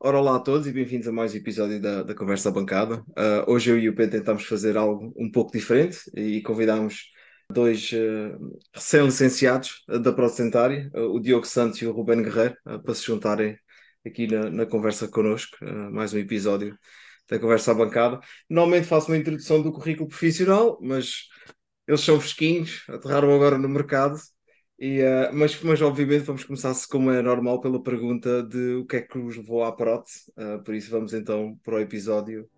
Ora, olá a todos e bem-vindos a mais um episódio da, da Conversa à Bancada. Uh, hoje eu e o Pedro tentámos fazer algo um pouco diferente e convidámos dois uh, recém-licenciados da Procentária, uh, o Diogo Santos e o Ruben Guerreiro, para se juntarem aqui na, na conversa connosco, mais um episódio da Conversa à Bancada. Normalmente faço uma introdução do currículo profissional, mas eles são fresquinhos, aterraram agora no mercado e, uh, mas, mas, obviamente, vamos começar, como é normal, pela pergunta de o que é que os levou à prótese. Uh, por isso, vamos então para o episódio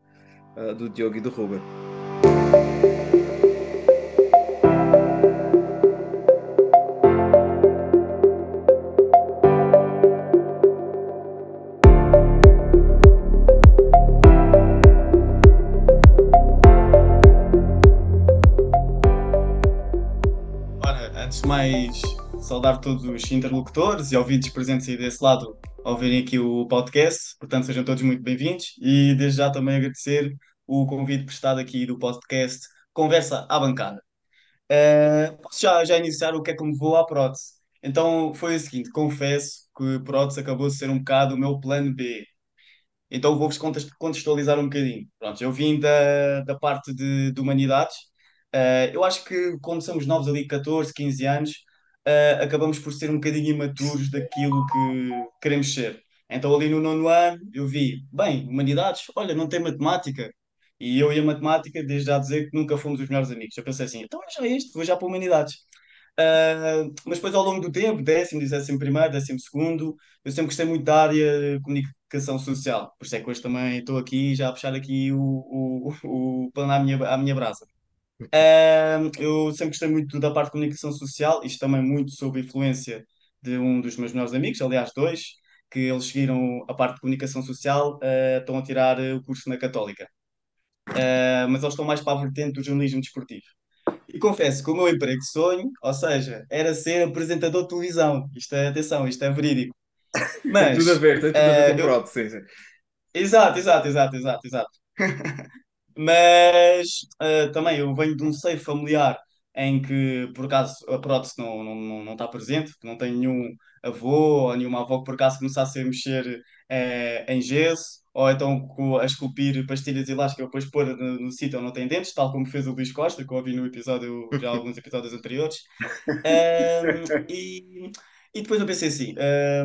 uh, do Diogo e do Ruben. Mais saudar todos os interlocutores e ouvintes presentes aí desse lado ao verem aqui o podcast. Portanto, sejam todos muito bem-vindos e desde já também agradecer o convite prestado aqui do podcast Conversa à Bancada. Uh, posso já, já iniciar o que é que me levou à prótese. Então foi o seguinte: confesso que prótese acabou de ser um bocado o meu plano B. Então vou-vos contextualizar um bocadinho. Pronto, eu vim da, da parte de, de humanidades Uh, eu acho que quando somos novos ali, 14, 15 anos, uh, acabamos por ser um bocadinho imaturos daquilo que queremos ser. Então ali no nono ano eu vi, bem, humanidades, olha, não tem matemática. E eu e a matemática, desde já dizer que nunca fomos os melhores amigos. Eu pensei assim, então é já isto, vou já para humanidades. Uh, mas depois ao longo do tempo, décimo, décimo primeiro, décimo segundo, eu sempre gostei muito da área de comunicação social. Por isso é que hoje também estou aqui já a puxar aqui o, o, o pano à minha, à minha brasa. Uh, eu sempre gostei muito da parte de comunicação social, isto também muito sob influência de um dos meus melhores amigos, aliás, dois, que eles seguiram a parte de comunicação social, uh, estão a tirar o curso na Católica. Uh, mas eles estão mais para a vertente do jornalismo desportivo. E confesso que o meu emprego sonho, ou seja, era ser apresentador de televisão. Isto é, atenção, isto é verídico. Mas, tudo a ver, tem tudo a ver com eu... sim. Exato, exato, exato, exato, exato. Mas uh, também eu venho de um seio familiar em que, por acaso, a prótese não, não, não, não está presente, não tenho nenhum avô ou nenhuma avó que, por acaso, começasse a mexer uh, em gesso ou então a esculpir pastilhas elásticas depois pôr no, no sítio onde não tem dentes, tal como fez o Luís Costa, que eu ouvi no episódio, já alguns episódios anteriores. Um, e, e depois eu pensei assim,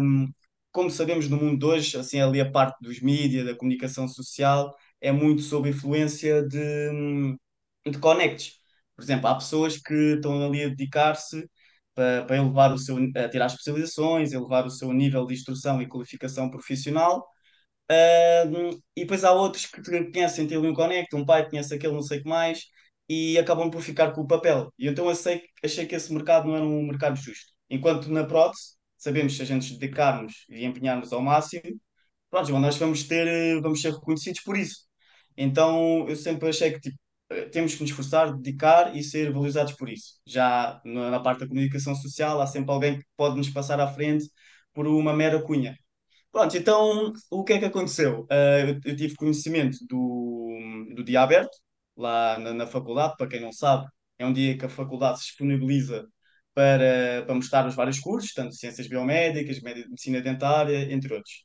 um, como sabemos no mundo de hoje, assim, ali a parte dos mídias, da comunicação social, é muito sob influência de, de connects. Por exemplo, há pessoas que estão ali a dedicar-se para, para elevar o seu, a tirar especializações, elevar o seu nível de instrução e qualificação profissional. Uh, e depois há outros que conhecem ter um connect, um pai conhece aquele não sei o que mais, e acabam por ficar com o papel. E então achei, achei que esse mercado não era um mercado justo. Enquanto na prótese, sabemos se a gente dedicarmos e empenharmos ao máximo, pronto, nós vamos ter, vamos ser reconhecidos por isso. Então eu sempre achei que tipo, temos que nos esforçar, dedicar e ser valorizados por isso. Já na, na parte da comunicação social, há sempre alguém que pode nos passar à frente por uma mera cunha. Pronto, então o que é que aconteceu? Uh, eu, eu, tive conhecimento do, do dia aberto, lá na, na, faculdade, para quem não sabe, é um dia que a faculdade se disponibiliza para, para mostrar os vários cursos, tanto ciências biomédicas, medicina dentária, entre outros.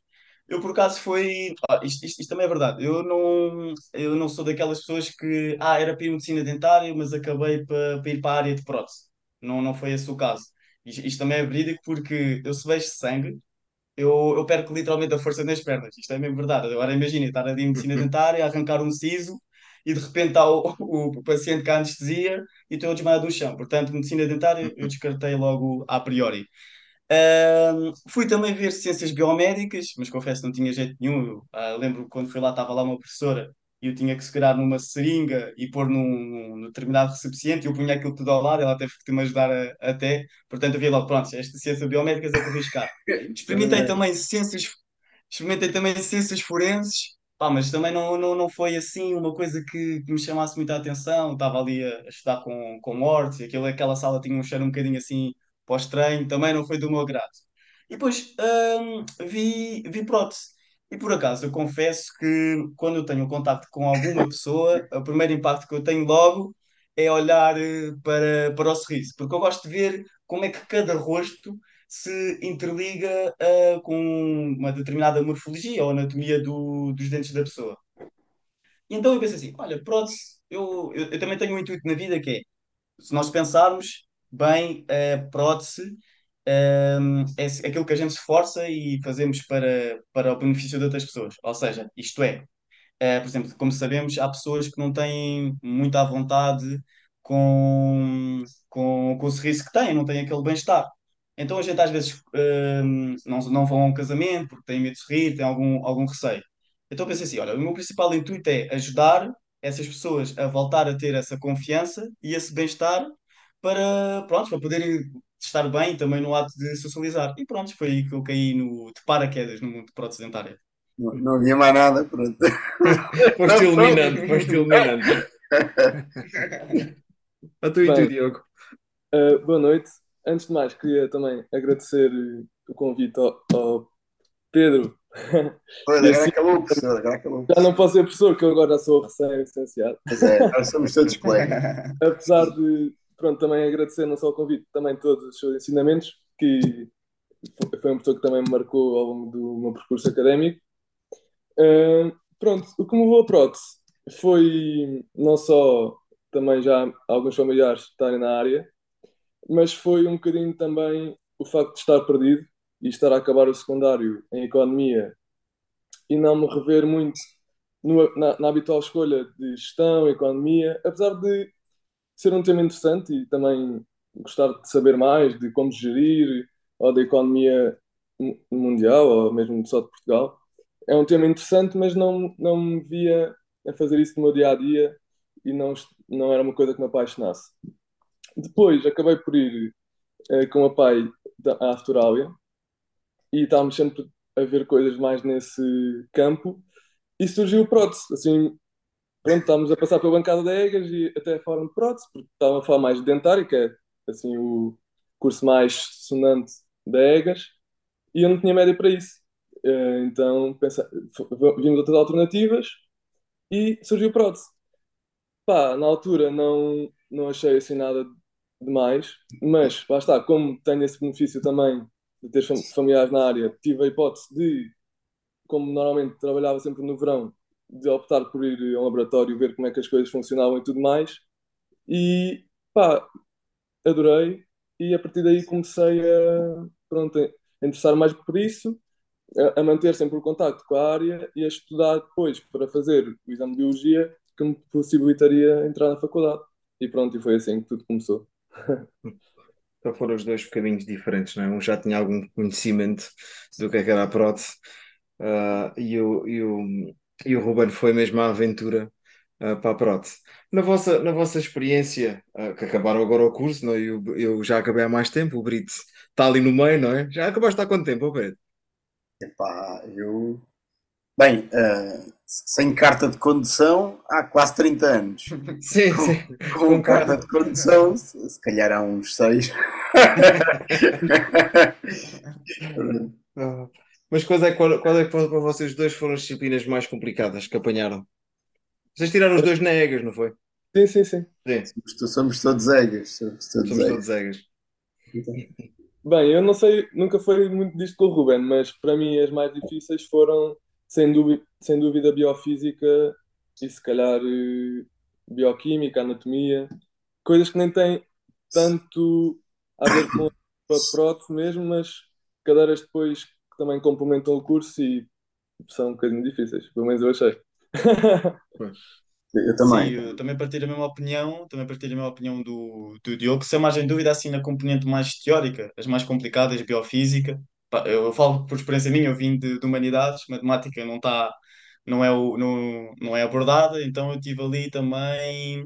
Eu, por acaso, foi. Ah, isto, isto, isto, também é verdade. Eu não, eu não sou daquelas pessoas que. Ah, era para ir medicina dentária, mas acabei para, para ir para a área de prótese. Não, não foi esse o caso. Isto, isto também é verídico porque eu, se vejo sangue, eu, eu perco literalmente a força nas pernas. Isto é mesmo verdade. Agora imagina estar ali em medicina dentária, arrancar um siso e de repente está o, o, paciente com a anestesia e estou desmaiado do chão. Portanto, medicina dentária eu descartei logo a priori. Uh, fui também ver ciências biomédicas, mas confesso que não tinha jeito nenhum. Uh, lembro quando fui lá, estava lá uma professora e eu tinha que segurar numa seringa e pôr num, num determinado recipiente e eu punha aquilo tudo ao lado, ela teve que me ajudar a, até. Portanto, eu vi logo, pronto, esta ciência biomédicas é para arriscar. Experimentei também ciências, experimentei também ciências forenses, pá, mas também não, não, não foi assim uma coisa que, que me chamasse muita atenção. Estava ali a, a estudar com, com mortes e aquilo, aquela sala tinha um cheiro um bocadinho assim pós-treino, também não foi do meu agrado. E depois hum, vi, vi prótese. E por acaso, eu confesso que quando eu tenho contato com alguma pessoa, o primeiro impacto que eu tenho logo é olhar eh, para, para o sorriso, porque eu gosto de ver como é que cada rosto se interliga uh, com uma determinada morfologia ou anatomia do, dos dentes da pessoa. Então eu penso assim, olha, prótese, eu, eu, eu também tenho um intuito na vida que é, se nós pensarmos bem, a prótese um, é aquilo que a gente se esforça e fazemos para, para o benefício de outras pessoas. Ou seja, isto é, uh, por exemplo, como sabemos, há pessoas que não têm muita vontade com, com, com o sorriso que têm, não têm aquele bem-estar. Então a gente às vezes um, não, não vão a um casamento porque têm medo de sorrir, têm algum, algum receio. Então pensei assim, olha, o meu principal intuito é ajudar essas pessoas a voltar a ter essa confiança e esse bem-estar para, pronto, para poderem estar bem também no ato de socializar. E pronto, foi aí que eu caí no, de paraquedas no mundo de prótese dentária. Não, não havia mais nada, pronto. foste iluminante, foste iluminante. a tu e tu, Diogo. Uh, boa noite. Antes de mais, queria também agradecer o convite ao, ao Pedro. Olha, agora acabou, professor, agora acabou. Já não posso ser professor, que eu agora sou recém-licenciado. Pois é, nós somos todos colegas. Apesar de, pronto, também agradecer não só o convite, também todos os seus ensinamentos, que foi uma pessoa que também me marcou ao longo do meu percurso académico. Uh, pronto, o que me levou a prótese foi não só também já alguns familiares estarem na área, mas foi um bocadinho também o facto de estar perdido e estar a acabar o secundário em economia e não me rever muito no, na, na, habitual escolha de gestão, economia, apesar de ser um tema interessante e também gostar de saber mais de como gerir ou da economia mundial ou mesmo só de Portugal. É um tema interessante, mas não, não me via a fazer isso no meu dia a dia e não, não era uma coisa que me apaixonasse. Depois acabei por ir uh, com o pai à Austrália e estávamos sempre a ver coisas mais nesse campo e surgiu o prótese. Assim, pronto, estávamos a passar pela bancada de Egas e até fórum de prótese, porque estava a falar mais de dentário, que é assim, o curso mais sonante da Egas, e eu não tinha média para isso. Uh, então pensa, vimos outras alternativas e surgiu prótese. Pá, na altura não, não achei assim nada demais, mas lá está, como tenho esse benefício também de ter familiares na área, tive a hipótese de, como normalmente trabalhava sempre no verão, de optar por ir a um laboratório ver como é que as coisas funcionavam e tudo mais. E pá, adorei. E a partir daí comecei a, pronto, a interessar mais por isso, a, a manter sempre o contacto com a área e a estudar depois para fazer o exame de biologia que me possibilitaria entrar na faculdade. E pronto, e foi assim que tudo começou. Então foram os dois bocadinhos diferentes, não é? Um já tinha algum conhecimento do que, é que era a prótese uh, e, o, e, o, e o Ruben foi mesmo à aventura uh, para a prótese. Na vossa, na vossa experiência, uh, que acabaram agora o curso, não é? eu, eu já acabei há mais tempo, o Brito está ali no meio, não é? Já acabaste há quanto tempo, Pedro? Epá, eu Bem, uh, sem carta de condução há quase 30 anos. Sim, com, sim. Com, carta de condução, se, se calhar há uns 6. Mas qual é, qual, qual é que para vocês dois foram as disciplinas mais complicadas que apanharam? Vocês tiraram os dois na EGAS, não foi? Sim, sim, sim. sim. Somos, somos todos EGAS. Somos todos somos EGAS. Todos EGAS. Bem, eu não sei, nunca foi muito disto com o Ruben, mas para mim as mais difíceis foram sem dúvida, sem dúvida biofísica e se calhar eh, bioquímica, anatomia, coisas que nem têm tanto a ver com a prótese mesmo, mas cadeiras depois também complementam o curso e são um bocadinho difíceis, pelo menos eu achei. Eu também. Sim, eu também partilho a mesma opinião, também partilho a mesma opinião do, do Diogo, sem mais em dúvida, assim, na componente mais teórica, as mais complicadas, biofísica, eu falo por experiência minha, eu vim de, de humanidades, matemática não está, não é, o, não, não é abordada, então eu estive ali também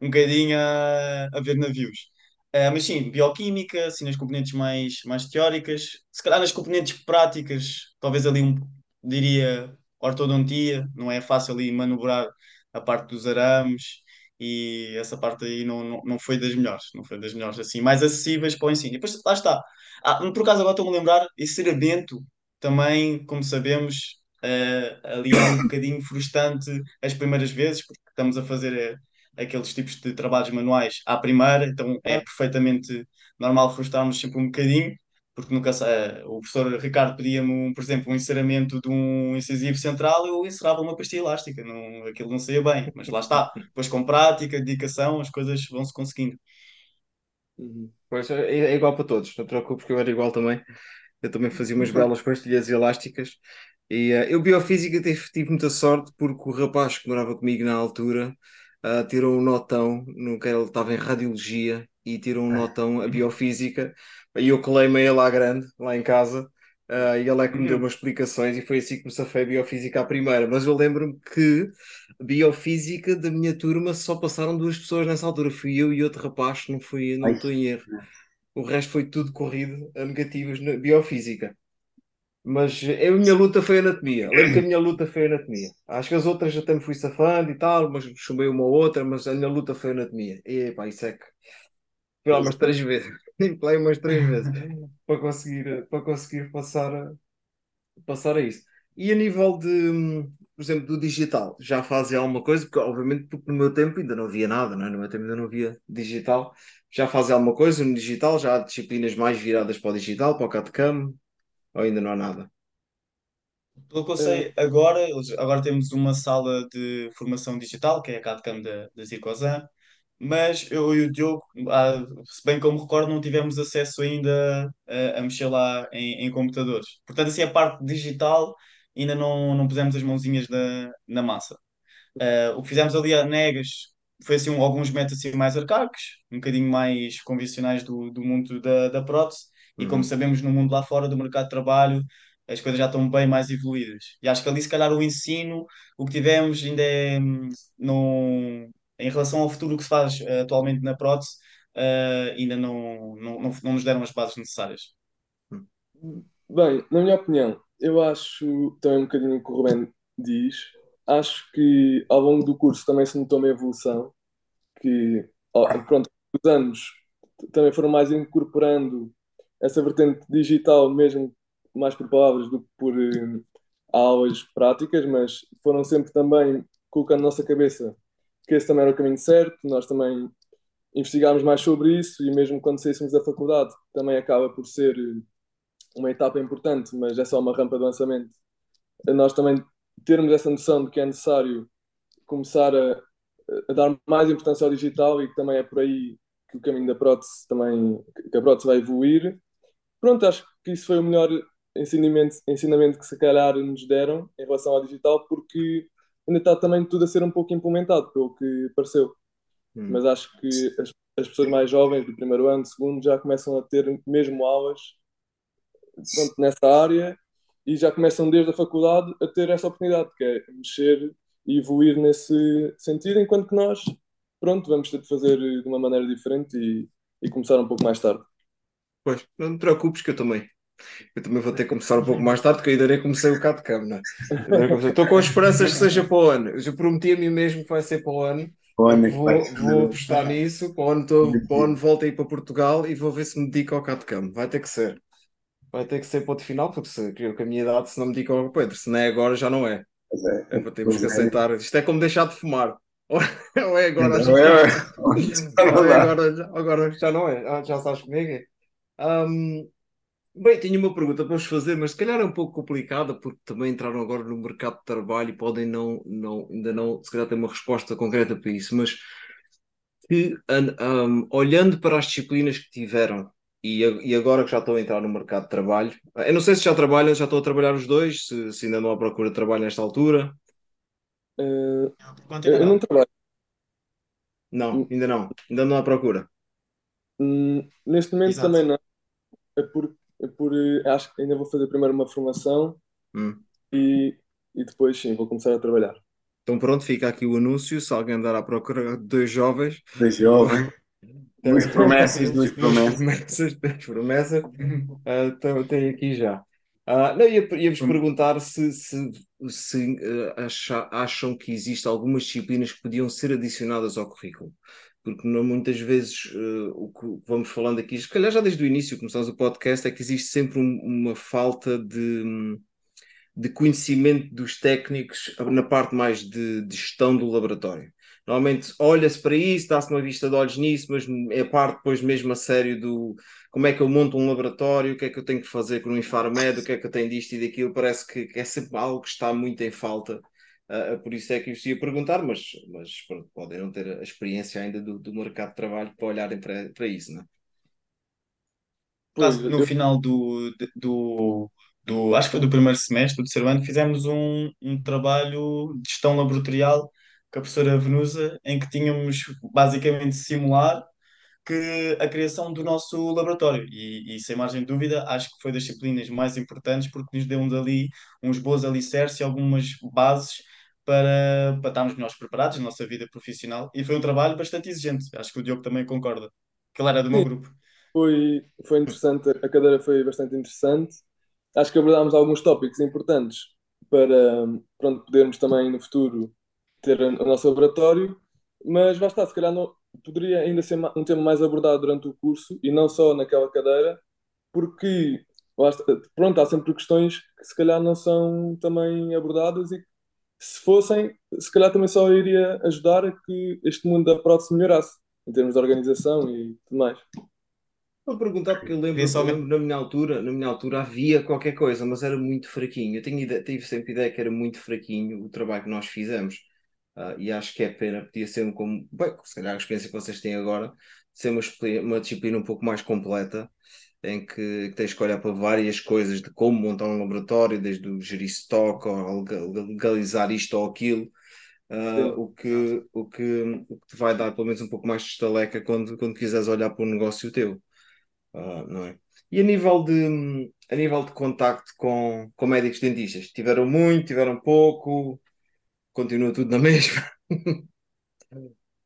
um bocadinho a, a ver navios. Uh, mas sim, bioquímica, assim, nas componentes mais, mais teóricas, se calhar nas componentes práticas, talvez ali um, diria ortodontia, não é fácil ali manobrar a parte dos arames e essa parte aí não, não, não foi das melhores, não foi das melhores, assim, mais acessíveis para o ensino. E depois lá está, ah, por acaso agora estou-me a lembrar, esse ceramento também, como sabemos, uh, ali é um bocadinho frustrante as primeiras vezes, porque estamos a fazer uh, aqueles tipos de trabalhos manuais à primeira, então é perfeitamente normal frustrarmos sempre um bocadinho, porque nunca sei, o professor Ricardo pedia-me, por exemplo, um enceramento de um incisivo central, eu encerava uma pastilha elástica, não, aquilo não saía bem, mas lá está, depois com prática, dedicação, as coisas vão-se conseguindo. Uhum. Pois é, é igual para todos, não te preocupes que eu era igual também. Eu também fazia umas belas pastilhas elásticas. E uh, eu, biofísica, tive, tive muita sorte porque o rapaz que morava comigo na altura uh, tirou um notão, no que ele estava em radiologia, e tirou um notão a biofísica. E eu colei-me a ele à grande, lá em casa, uh, e ele é que me deu umas explicações, e foi assim que me safei a biofísica à primeira. Mas eu lembro-me que biofísica da minha turma só passaram duas pessoas nessa altura, fui eu e outro rapaz, não fui, não estou em erro. O resto foi tudo corrido a negativas na biofísica. Mas a minha luta foi anatomia. Lembro que a minha luta foi anatomia. Acho que as outras até me fui safando e tal, mas chumbei uma ou outra, mas a minha luta foi anatomia. E pá, isso é que. Fui lá umas três vezes. Fui umas três vezes para conseguir, para conseguir passar, a, passar a isso. E a nível de, por exemplo, do digital, já fazem alguma coisa? Porque, obviamente, porque no meu tempo ainda não havia nada, não é? no meu tempo ainda não havia digital. Já fazem alguma coisa no digital? Já há disciplinas mais viradas para o digital, para o CAD-CAM? Ou ainda não há nada? Pelo que eu sei, agora, agora temos uma sala de formação digital, que é a CAD-CAM da, da mas eu e o Diogo, ah, se bem como recordo, não tivemos acesso ainda a, a mexer lá em, em computadores. Portanto, assim, a parte digital ainda não, não pusemos as mãozinhas na, na massa. Uh, o que fizemos ali a Negas foi assim, um, alguns métodos assim, mais arcaicos, um bocadinho mais convencionais do, do mundo da, da prótese, e como Uhum. sabemos, no mundo lá fora do mercado de trabalho, as coisas já estão bem mais evoluídas. E acho que ali, se calhar, o ensino, o que tivemos ainda é, hum, não, em relação ao futuro que se faz uh, atualmente na prótese, uh, ainda não, não, não, não nos deram as bases necessárias. Bem, na minha opinião, eu acho também um bocadinho o que o Rubén diz. Acho que ao longo do curso também se notou uma evolução, que ó, pronto, os anos também foram mais incorporando essa vertente digital, mesmo mais por palavras do que por eh, aulas práticas, mas foram sempre também colocando na nossa cabeça que esse também era o caminho certo. Nós também investigámos mais sobre isso e mesmo quando saíssemos da faculdade também acaba por ser eh, uma etapa importante, mas é só uma rampa de lançamento. Nós também termos essa noção de que é necessário começar a, a dar mais importância ao digital e que também é por aí que o caminho da prótese também, que a prótese vai evoluir. Pronto, acho que isso foi o melhor ensinamento, ensinamento que se calhar nos deram em relação ao digital, porque ainda está também tudo a ser um pouco implementado, pelo que pareceu. Hum. Mas acho que as, as pessoas mais jovens, do primeiro ano, do segundo, já começam a ter mesmo aulas pronto, nessa área e já começam desde a faculdade a ter essa oportunidade, que é mexer e evoluir nesse sentido, enquanto que nós, pronto, vamos ter de fazer de uma maneira diferente e, e começar um pouco mais tarde. Pois, não te preocupes que eu também. Eu também vou ter que começar um pouco mais tarde, porque eu ainda nem comecei o CAD-CAM, não é? Estou com esperanças que seja para o ano. Eu já prometi a mim mesmo que vai ser para o ano. Olha, que Vou, vou apostar nisso. Para o ano, tô, para o ano volto aí para Portugal e vou ver se me dedico ao CAD-CAM. Vai ter que ser. Vai ter que ser ponto final, porque se, eu, com a minha idade, se não me dedico ao Pedro, se não é agora, já não é. É. É para termos que é. aceitar. Isto é como deixar de fumar. Ou ou é agora, é- ou não é agora, já- agora já não é. Ah, Já sabes comigo? Ahm, bem, tenho uma pergunta para vos fazer, mas se calhar é um pouco complicada, porque também entraram agora no mercado de trabalho e podem não, não, ainda não, se calhar ter uma resposta concreta para isso, mas que, ahm, olhando para as disciplinas que tiveram e, e agora que já estão a entrar no mercado de trabalho, eu não sei se já trabalham, já estão a trabalhar os dois, se, se ainda não há procura de trabalho nesta altura. Quanto eu, ainda eu não. não trabalho. Não, ainda não, ainda não há procura. Hum, neste momento Exato. também não. É por, é por, eh, acho que ainda vou fazer primeiro uma formação Hum. e, e depois sim, vou começar a trabalhar. Então pronto, fica aqui o anúncio, se alguém andar à procura de dois jovens, De jovem. Duas promessas, duas promessas. promessas, duas promessas, ah, então tem aqui já. Ah, não, ia- ia-vos perguntar se, se, se ah, acha- acham que existem algumas disciplinas que podiam ser adicionadas ao currículo. Porque não, muitas vezes ah, o que vamos falando aqui, se calhar já desde o início, começamos o podcast, é que existe sempre um- uma falta de, de conhecimento dos técnicos na parte mais de, de gestão do laboratório. Normalmente olha-se para isso, dá-se uma vista de olhos nisso, mas é parte depois mesmo a sério do como é que eu monto um laboratório, o que é que eu tenho que fazer com o Infarmed, o que é que eu tenho disto e daquilo, parece que, que é sempre algo que está muito em falta. Uh, por isso é que eu ia perguntar, mas, mas pronto, podem não ter a experiência ainda do, do mercado de trabalho para olharem para, para isso, não é? Pois, no final do, do, do, acho que foi do primeiro semestre, do terceiro ano, fizemos um, um trabalho de gestão laboratorial com a professora Venusa, em que tínhamos basicamente simular que a criação do nosso laboratório. E, e, sem margem de dúvida, acho que foi das disciplinas mais importantes porque nos deu-nos ali uns bons alicerces e algumas bases para, para estarmos melhores preparados na nossa vida profissional. E foi um trabalho bastante exigente. Acho que o Diogo também concorda. Que ele era do meu Sim. grupo. Foi, foi interessante, a cadeira foi bastante interessante. Acho que abordámos alguns tópicos importantes para pronto, podermos também no futuro ter o nosso laboratório, mas basta, se calhar não, poderia ainda ser um tema mais abordado durante o curso e não só naquela cadeira, porque pronto, há sempre questões que se calhar não são também abordadas e se fossem, se calhar também só iria ajudar a que este mundo da prótese melhorasse, em termos de organização e tudo mais. Vou perguntar porque eu lembro, eu lembro na minha altura, na minha altura havia qualquer coisa, mas era muito fraquinho. Eu tenho ideia, tive sempre ideia que era muito fraquinho o trabalho que nós fizemos. Uh, e acho que é pena, podia ser um como, bem, se calhar a experiência que vocês têm agora, ser uma, uma disciplina um pouco mais completa, em que, que tens que olhar para várias coisas de como montar um laboratório, desde o gerir stock, ou legalizar isto ou aquilo, uh, o, que, o, que, o que te vai dar pelo menos um pouco mais de estaleca quando, quando quiseres olhar para um negócio teu. Uh, não é? E a nível de, a nível de contacto com, com médicos dentistas, tiveram muito, tiveram pouco, continua tudo na mesma?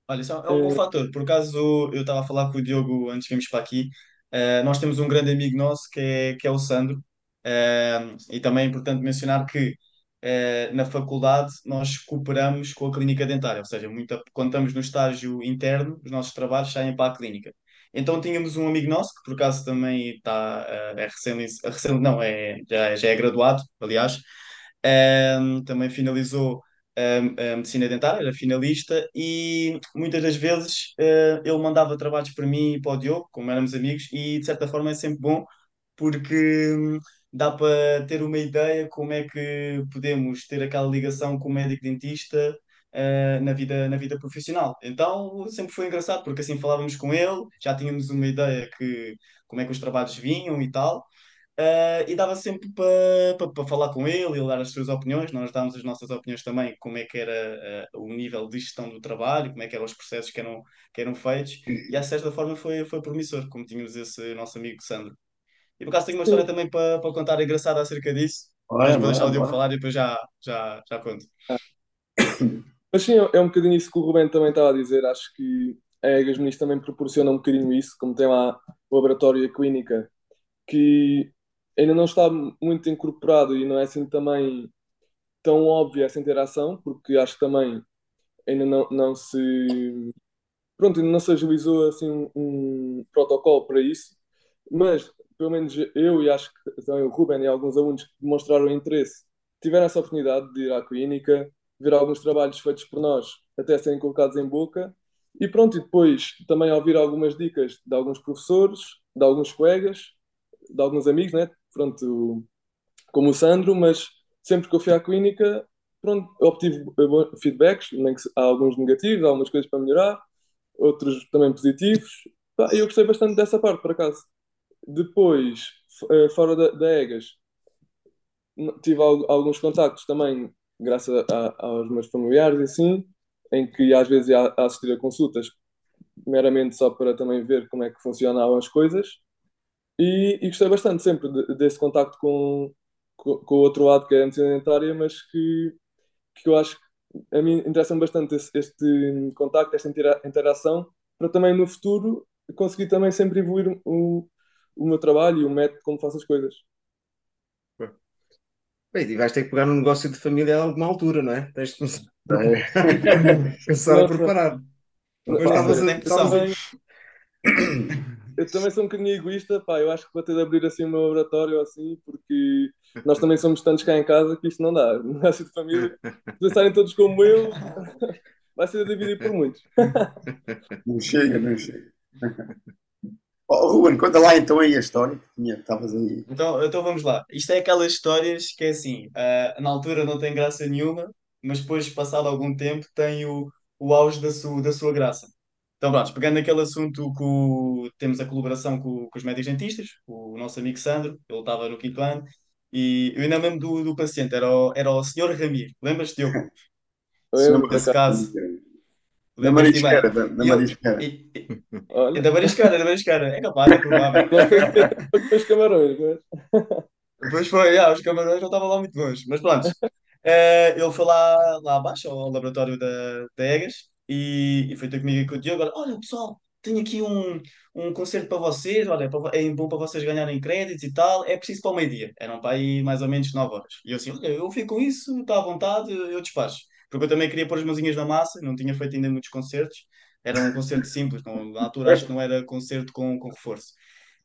Olha, isso é um bom fator. Por acaso, eu estava a falar com o Diogo antes de irmos para aqui. Uh, nós temos um grande amigo nosso que é, que é o Sandro. Uh, e também é importante mencionar que uh, na faculdade nós cooperamos com a clínica dentária, ou seja, muita, quando estamos no estágio interno, os nossos trabalhos saem para a clínica. Então tínhamos um amigo nosso, que por acaso também está, é recém, recém, não, é, já, já é graduado, aliás, também finalizou a, medicina dentária, era finalista, e muitas das vezes uh, ele mandava trabalhos para mim e para o Diogo, como éramos amigos, e de certa forma é sempre bom, porque hum, dá para ter uma ideia como é que podemos ter aquela ligação com o médico dentista uh, na vida, na vida profissional. Então sempre foi engraçado, porque assim falávamos com ele, já tínhamos uma ideia que como é que os trabalhos vinham e tal. Uh, e dava sempre para pa, pa falar com ele, ele dar as suas opiniões, nós dávamos as nossas opiniões também, como é que era uh, o nível de gestão do trabalho, como é que eram os processos que eram, que eram feitos, e a certa forma foi, foi promissor, como tínhamos esse nosso amigo Sandro. E por acaso tenho uma história também para, para contar engraçada acerca disso, mas vou deixar o Diogo falar e depois já, já, já conto. Mas sim, é um bocadinho isso que o Rubén também estava a dizer, acho que a Egas Muniz também proporciona um bocadinho isso, como tem lá o laboratório e a clínica, que ainda não está muito incorporado e não é assim também tão óbvia essa interação, porque acho que também ainda não, não se pronto, ainda não se agilizou assim um, um protocolo para isso, mas pelo menos eu e acho que também o Ruben e alguns alunos que demonstraram interesse tiveram essa oportunidade de ir à clínica, ver alguns trabalhos feitos por nós até serem colocados em boca e pronto, e depois também ouvir algumas dicas de alguns professores, de alguns colegas, de alguns amigos, né? Pronto, como o Sandro, mas sempre que eu fui à clínica, pronto, obtive feedbacks, nem que há alguns negativos, há algumas coisas para melhorar, outros também positivos. Eu gostei bastante dessa parte, por acaso. Depois, eh, fora da, da EGAS, tive alguns contactos também, graças a, aos meus familiares e assim, em que às vezes ia assistir a consultas meramente só para também ver como é que funcionavam as coisas. E, e gostei bastante sempre de, desse contacto com, com, com, o outro lado, que é a medicina dentária, mas que, que eu acho que a mim interessa-me bastante este, este contacto, esta interação, para também no futuro conseguir também sempre evoluir o, o meu trabalho e o método como faço as coisas. Bem, e vais ter que pegar um negócio de família a alguma altura, não é? Tens de começar, é. começar a preparar. Depois estavas a eu também sou um bocadinho egoísta, pá, eu acho que vou ter de abrir assim o meu laboratório assim, porque nós também somos tantos cá em casa que isto não dá, não é assim de família, pensarem todos como eu, vai ser dividido por muitos. Não chega, não chega. Oh, Ruben, conta lá então aí a história que tinha, estavas aí. Então, então vamos lá. Isto é aquelas histórias que é assim, ah, na altura não tem graça nenhuma, mas depois, passado algum tempo, tem o, o auge da, su, da sua graça. Então, pronto, pegando naquele assunto que o- temos a colaboração com, com os médicos dentistas, o nosso amigo Sandro, ele estava no quinto ano, e eu ainda me lembro do, do paciente, era o, era o senhor Ramiro. Lembras-te, Diogo? Eu, Nesse acaso, caso, Da marisqueira, da, da marisqueira. É da Mariscara, da Mariscara. É capaz, é provável. os camarões, mas... Depois foi, ah, os camarões não estavam lá muito longe. Mas pronto, Eh, ele foi lá, lá abaixo, ao laboratório da, da Egas, e, e foi ter comigo e com o Diogo. Olha, pessoal, tenho aqui um, um concerto para vocês. Olha, é é bom para vocês ganharem créditos e tal. É preciso para o meio-dia. Eram para aí mais ou menos 9 horas. E eu assim, olha, eu fico com isso, está à vontade, eu despacho. Porque eu também queria pôr as mãozinhas na massa, não tinha feito ainda muitos concertos. Era um concerto simples, não, na altura acho que não era concerto com, com reforço.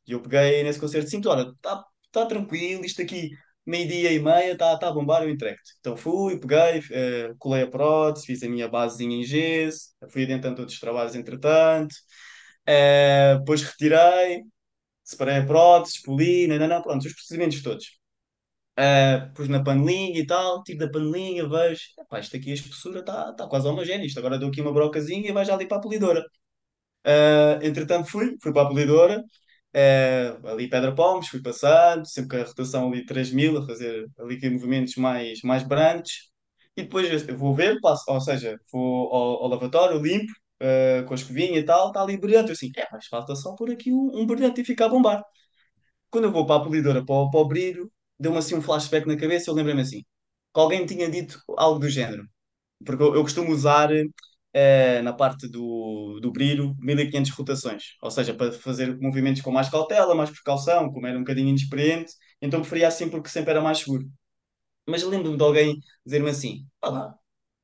E eu peguei nesse concerto sinto, olha, está tá tranquilo, isto aqui, meio-dia e meia, está tá a bombar, eu entrego-te. Então fui, peguei, eh, colei a prótese, fiz a minha basezinha em gesso, fui adiantando outros trabalhos entretanto, eh, depois retirei, separei a prótese, poli, não, pronto, os procedimentos todos. Eh, pus na panelinha e tal, tiro da panelinha, vejo, epá, isto aqui a espessura está tá quase homogénea, isto agora dou aqui uma brocazinha e vai já ali para a polidora. Uh, entretanto, fui, fui para a polidora, uh, ali Pedra Pomes, fui passando, sempre com a rotação ali 3000, a fazer ali aqui movimentos mais, mais brandos, e depois eu vou ver, passo, ou seja, vou ao, ao lavatório, limpo, uh, com a escovinha e tal, está ali brilhante, eu assim, é, mas falta só por aqui um, um brilhante e ficar a bombar. Quando eu vou para a polidora, para para o brilho, deu-me assim um flashback na cabeça, eu lembrei-me assim, que alguém tinha dito algo do género, porque eu, eu costumo usar eh, na parte do, do brilho 1500 rotações, ou seja, para fazer movimentos com mais cautela, mais precaução, como era um bocadinho inexperiente, então preferia assim porque sempre era mais seguro. Mas lembro-me de alguém dizer-me assim: "Pá lá,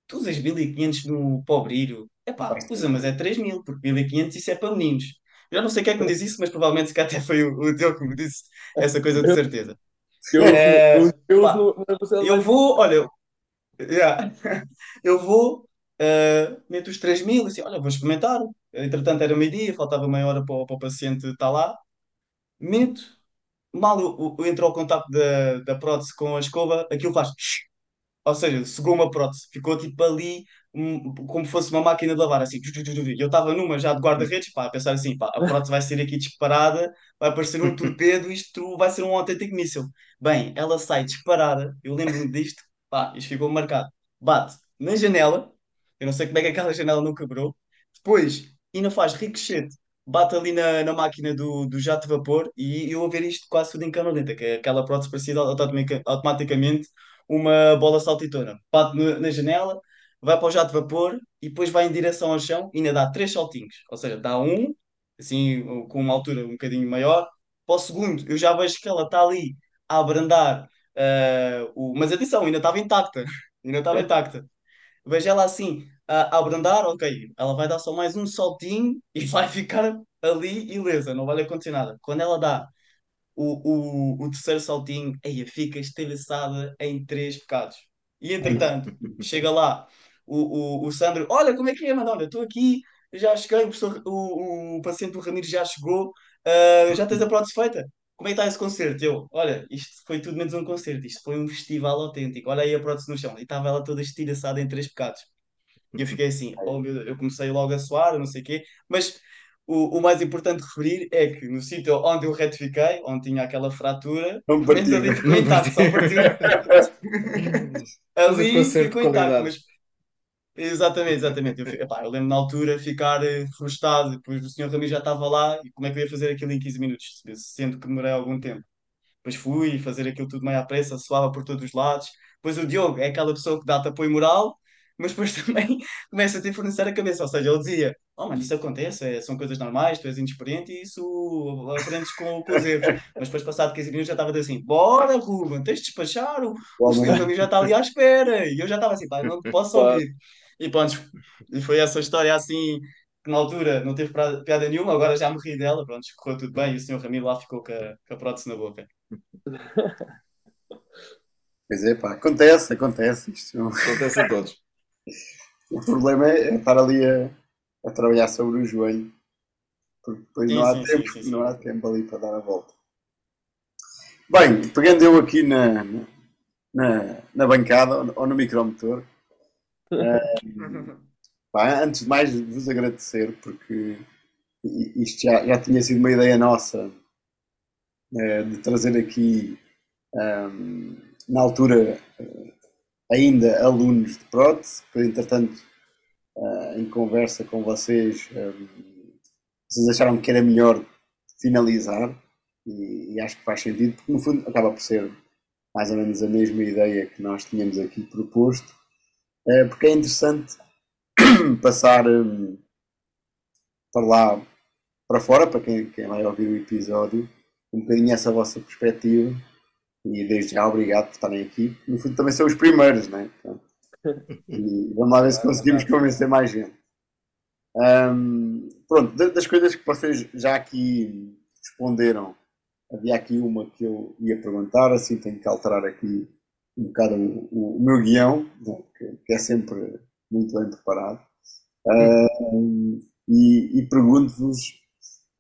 tu usas 1500 no, para o brilho? Epá, usa, mas é 3000, porque 1500 isso é para meninos. Já não sei quem é que me diz isso, mas provavelmente calhar até foi o, o Diogo que me disse essa coisa de certeza. Eu, É, eu, eu pá, Eu vou, olha, yeah. Eu vou, uh, meto os 3 mil, assim, olha, vou experimentar. Entretanto, era meio-dia, faltava meia hora para, o- para o paciente estar lá. Meto, mal eu, eu entro ao contacto da, da prótese com a escova, aquilo faz. Ou seja, segou uma prótese, ficou tipo ali, um, como fosse uma máquina de lavar, assim. E eu estava numa já de guarda-redes, a pensar assim, pá, a prótese vai ser aqui disparada, vai aparecer um torpedo, isto vai ser um autêntico míssil. Bem, ela sai disparada, eu lembro-me disto, pá, isto ficou marcado. Bate na janela, eu não sei como é que aquela janela não quebrou, depois ainda faz ricochete, bate ali na, na máquina do, do jato de vapor e eu a ver isto quase tudo em câmera lenta, que é aquela prótese parecida automatica- automaticamente uma bola saltitona. Bate na, na janela, vai para o jato de vapor e depois vai em direção ao chão e ainda dá três saltinhos. Ou seja, dá um, assim, com uma altura um bocadinho maior. Para o segundo, eu já vejo que ela está ali a abrandar, eh, o... mas atenção, ainda estava intacta. Ainda estava intacta. Vejo ela assim, a, a abrandar, ok, ela vai dar só mais um saltinho e vai ficar ali ilesa, não vai acontecer nada. Quando ela dá o, o, o terceiro saltinho, aí fica estilhaçada em três pecados. E entretanto, chega lá o, o, o Sandro, olha como é que é, mano, olha, estou aqui, já cheguei, o, o, o paciente do Ramiro já chegou, ah, já tens a prótese feita. Como é que está esse concerto? Eu, olha, isto foi tudo menos um concerto, isto foi um festival autêntico. Olha aí a prótese no chão. E estava ela toda estilhaçada em três pecados. E eu fiquei assim, oh meu Deus, eu comecei logo a suar, não sei o quê, mas o, o mais importante de referir é que no sítio onde eu retifiquei, onde tinha aquela fratura, Não partiu. ali ficou intacto, só partiu. Ali ficou intacto, mas exatamente, exatamente. Eu, epá, eu lembro na altura ficar eh, frustrado, depois o senhor Ramiro já estava lá e como é que eu ia fazer aquilo em 15 minutos, sendo que demorei algum tempo. Depois fui fazer aquilo tudo meio à pressa, suava por todos os lados. Depois o Diogo é aquela pessoa que dá-te apoio moral, mas depois também começa a te fornecer a cabeça. Ou seja, ele dizia: Oh, mano, isso acontece, é- são coisas normais, tu és inexperiente e isso aprendes com, com os erros. Mas depois, passado 15 minutos, já estava assim: Bora, Ruben, tens de despachar, o, o senhor Ramiro já está ali à espera. E eu já estava assim: Pá, não posso ouvir. E pronto, e foi essa história assim. Que na altura não teve piada nenhuma, agora já me ri dela, pronto, correu tudo bem e o senhor Ramiro lá ficou com a, com a prótese na boca. Pois é, pá, acontece, acontece. Isto. Acontece a todos. O problema é, é estar ali a, a, trabalhar sobre o joelho, porque depois sim, não há sim, tempo, sim, não há tempo ali para dar a volta. Bem, pegando eu aqui na, na, na bancada ou no micromotor, pá, antes de mais vos agradecer, porque isto já, já tinha sido uma ideia nossa uh, de trazer aqui, um, na altura, uh, ainda alunos de prótese, que entretanto, uh, em conversa com vocês, um, vocês acharam que era melhor finalizar, e, e, acho que faz sentido, porque no fundo acaba por ser mais ou menos a mesma ideia que nós tínhamos aqui proposto, porque é interessante passar um, para lá, para fora, para quem, quem vai ouvir o episódio, um bocadinho essa vossa perspectiva. E desde já obrigado por estarem aqui. No fundo também são os primeiros, né? Então, e vamos lá ver se conseguimos convencer mais gente. Um, pronto, das coisas que vocês já aqui responderam, havia aqui uma que eu ia perguntar, assim tenho que alterar aqui um bocado o, o meu guião, né? que, que, é sempre muito bem preparado. Um, e, e pergunto-vos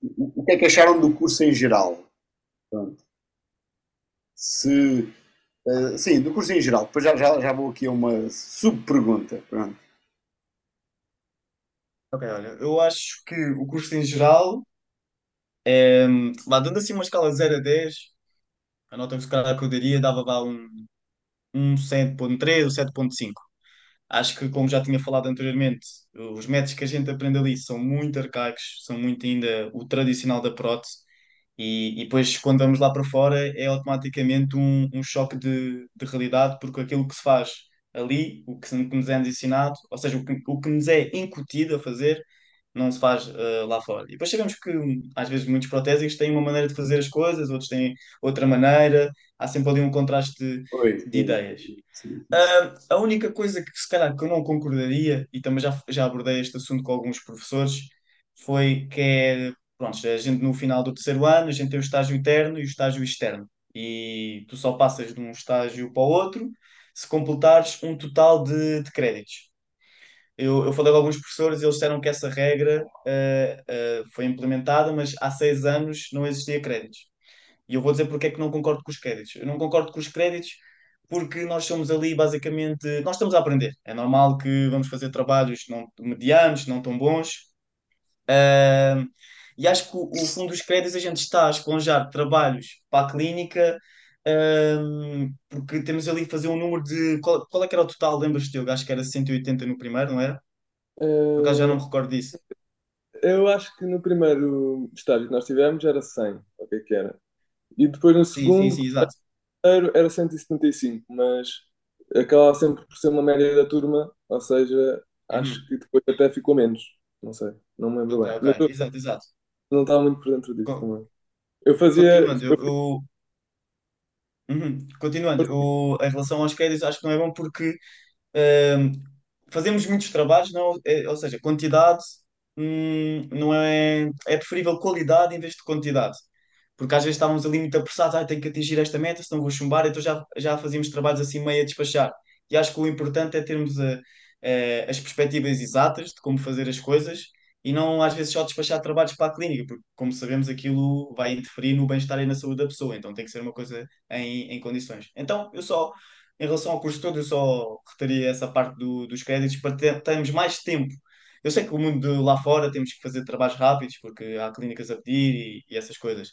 o, o que é que acharam do curso em geral? Pronto. Se. Uh, sim, do curso em geral. Depois já, já, já vou aqui a uma sub-pergunta. Pronto. Ok, olha, eu acho que o curso em geral, é, lá dando assim uma escala de 0 a 10, a nota que eu daria dava lá um, um 7.3 ou 7.5. Acho que, como já tinha falado anteriormente, os métodos que a gente aprende ali são muito arcaicos, são muito ainda o tradicional da prótese, e, e depois, quando vamos lá para fora, é automaticamente um, um choque de, de realidade, porque aquilo que se faz ali, o que, que nos é ensinado, ou seja, o que, o que nos é incutido a fazer, não se faz uh, lá fora. E depois sabemos que, às vezes, muitos protésicos têm uma maneira de fazer as coisas, outros têm outra maneira, há sempre ali um contraste de, Oi, de ideias. Uh, a única coisa que, se calhar, que eu não concordaria, e também já, já abordei este assunto com alguns professores, foi que é, pronto, a gente no final do terceiro ano, a gente tem o estágio interno e o estágio externo. E tu só passas de um estágio para o outro se completares um total de, de créditos eu, eu falei com alguns professores e eles disseram que essa regra uh, uh, foi implementada, mas há seis anos não existia créditos. E eu vou dizer porque é que não concordo com os créditos. Eu não concordo com os créditos porque nós somos ali basicamente. Nós estamos a aprender. É normal que vamos fazer trabalhos não medianos, não tão bons. Uh, e acho que o, o fundo dos créditos a gente está a esponjar trabalhos para a clínica um, porque temos ali que fazer um número de. Qual, qual é que era o total? Lembras-te? Eu acho que era 180 no primeiro, não era? Por acaso já não me recordo disso. Eu acho que no primeiro estágio que nós tivemos era 100, o que é que era? E depois no Sim, segundo sim, sim, exato. era 175, mas acabava sempre por ser uma média da turma, ou seja, acho Uhum. que depois até ficou menos. Não sei, não me lembro Ok, bem. Mas ok, eu exato, exato. não estava muito por dentro disso Co- também. Eu fazia. Eu- Uhum. Continuando, eu, em relação aos créditos, acho que não é bom porque hum, fazemos muitos trabalhos, não, é- ou seja, quantidade hum, não é, é preferível qualidade em vez de quantidade. Porque às vezes estávamos ali muito apressados, ah, tenho que atingir esta meta, senão vou chumbar, então já, já fazíamos trabalhos assim meio a despachar. E acho que o importante é termos a- a- as perspectivas exatas de como fazer as coisas e não às vezes só despachar trabalhos para a clínica, porque como sabemos aquilo vai interferir no bem-estar e na saúde da pessoa, então tem que ser uma coisa em, em condições. Então eu só, em relação ao curso todo, eu só retaria essa parte do- dos créditos para ter, termos mais tempo. Eu sei que o mundo de lá fora temos que fazer trabalhos rápidos, porque há clínicas a pedir e, e essas coisas.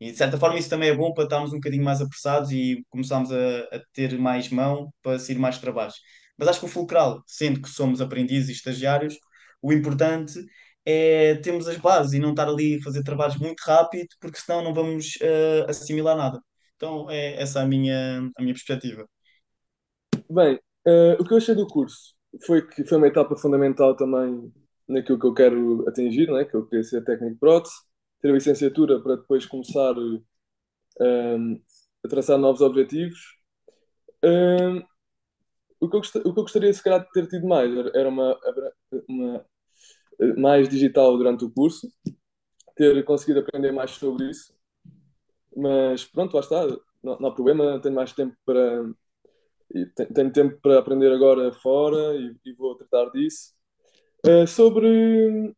E de certa forma isso também é bom para estarmos um bocadinho mais apressados e começarmos a, a ter mais mão para sair mais trabalhos. Mas acho que o fulcral, sendo que somos aprendizes e estagiários, o importante é termos as bases e não estar ali a fazer trabalhos muito rápido, porque senão não vamos eh, assimilar nada. Então é essa a minha, a minha perspectiva. Bem, eh, o que eu achei do curso foi que foi uma etapa fundamental também naquilo que eu quero atingir, né? Que eu queria ser técnico de prótese, ter a licenciatura para depois começar ehm, a traçar novos objetivos. Ehm, o que eu gost- o que eu gostaria, se calhar, de ter tido mais era uma, uma mais digital durante o curso, ter conseguido aprender mais sobre isso. Mas pronto, lá está, não, não há problema, tenho mais tempo para, tenho tempo para aprender agora fora e, e vou tratar disso. Uh, sobre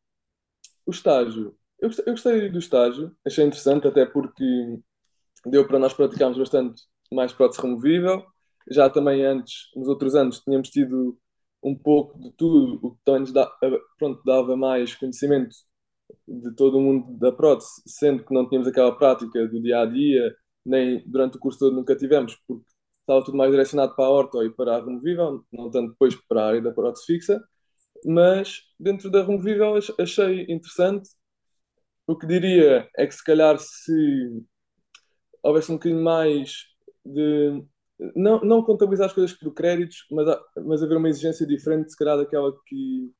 o estágio, eu gostei, eu gostei, do estágio, achei interessante, até porque deu para nós praticarmos bastante mais prótese removível. Já também antes, nos outros anos, tínhamos tido um pouco de tudo, o que nos pronto, dava mais conhecimento de todo o mundo da prótese, sendo que não tínhamos aquela prática do dia a dia, nem durante o curso todo nunca tivemos, porque estava tudo mais direcionado para a orto e para a removível, não tanto depois para a área da prótese fixa. Mas dentro da removível achei interessante. O que diria é que se calhar se houvesse um bocadinho mais de não, não contabilizar as coisas por créditos, mas, mas haver uma exigência diferente, se calhar, daquela que,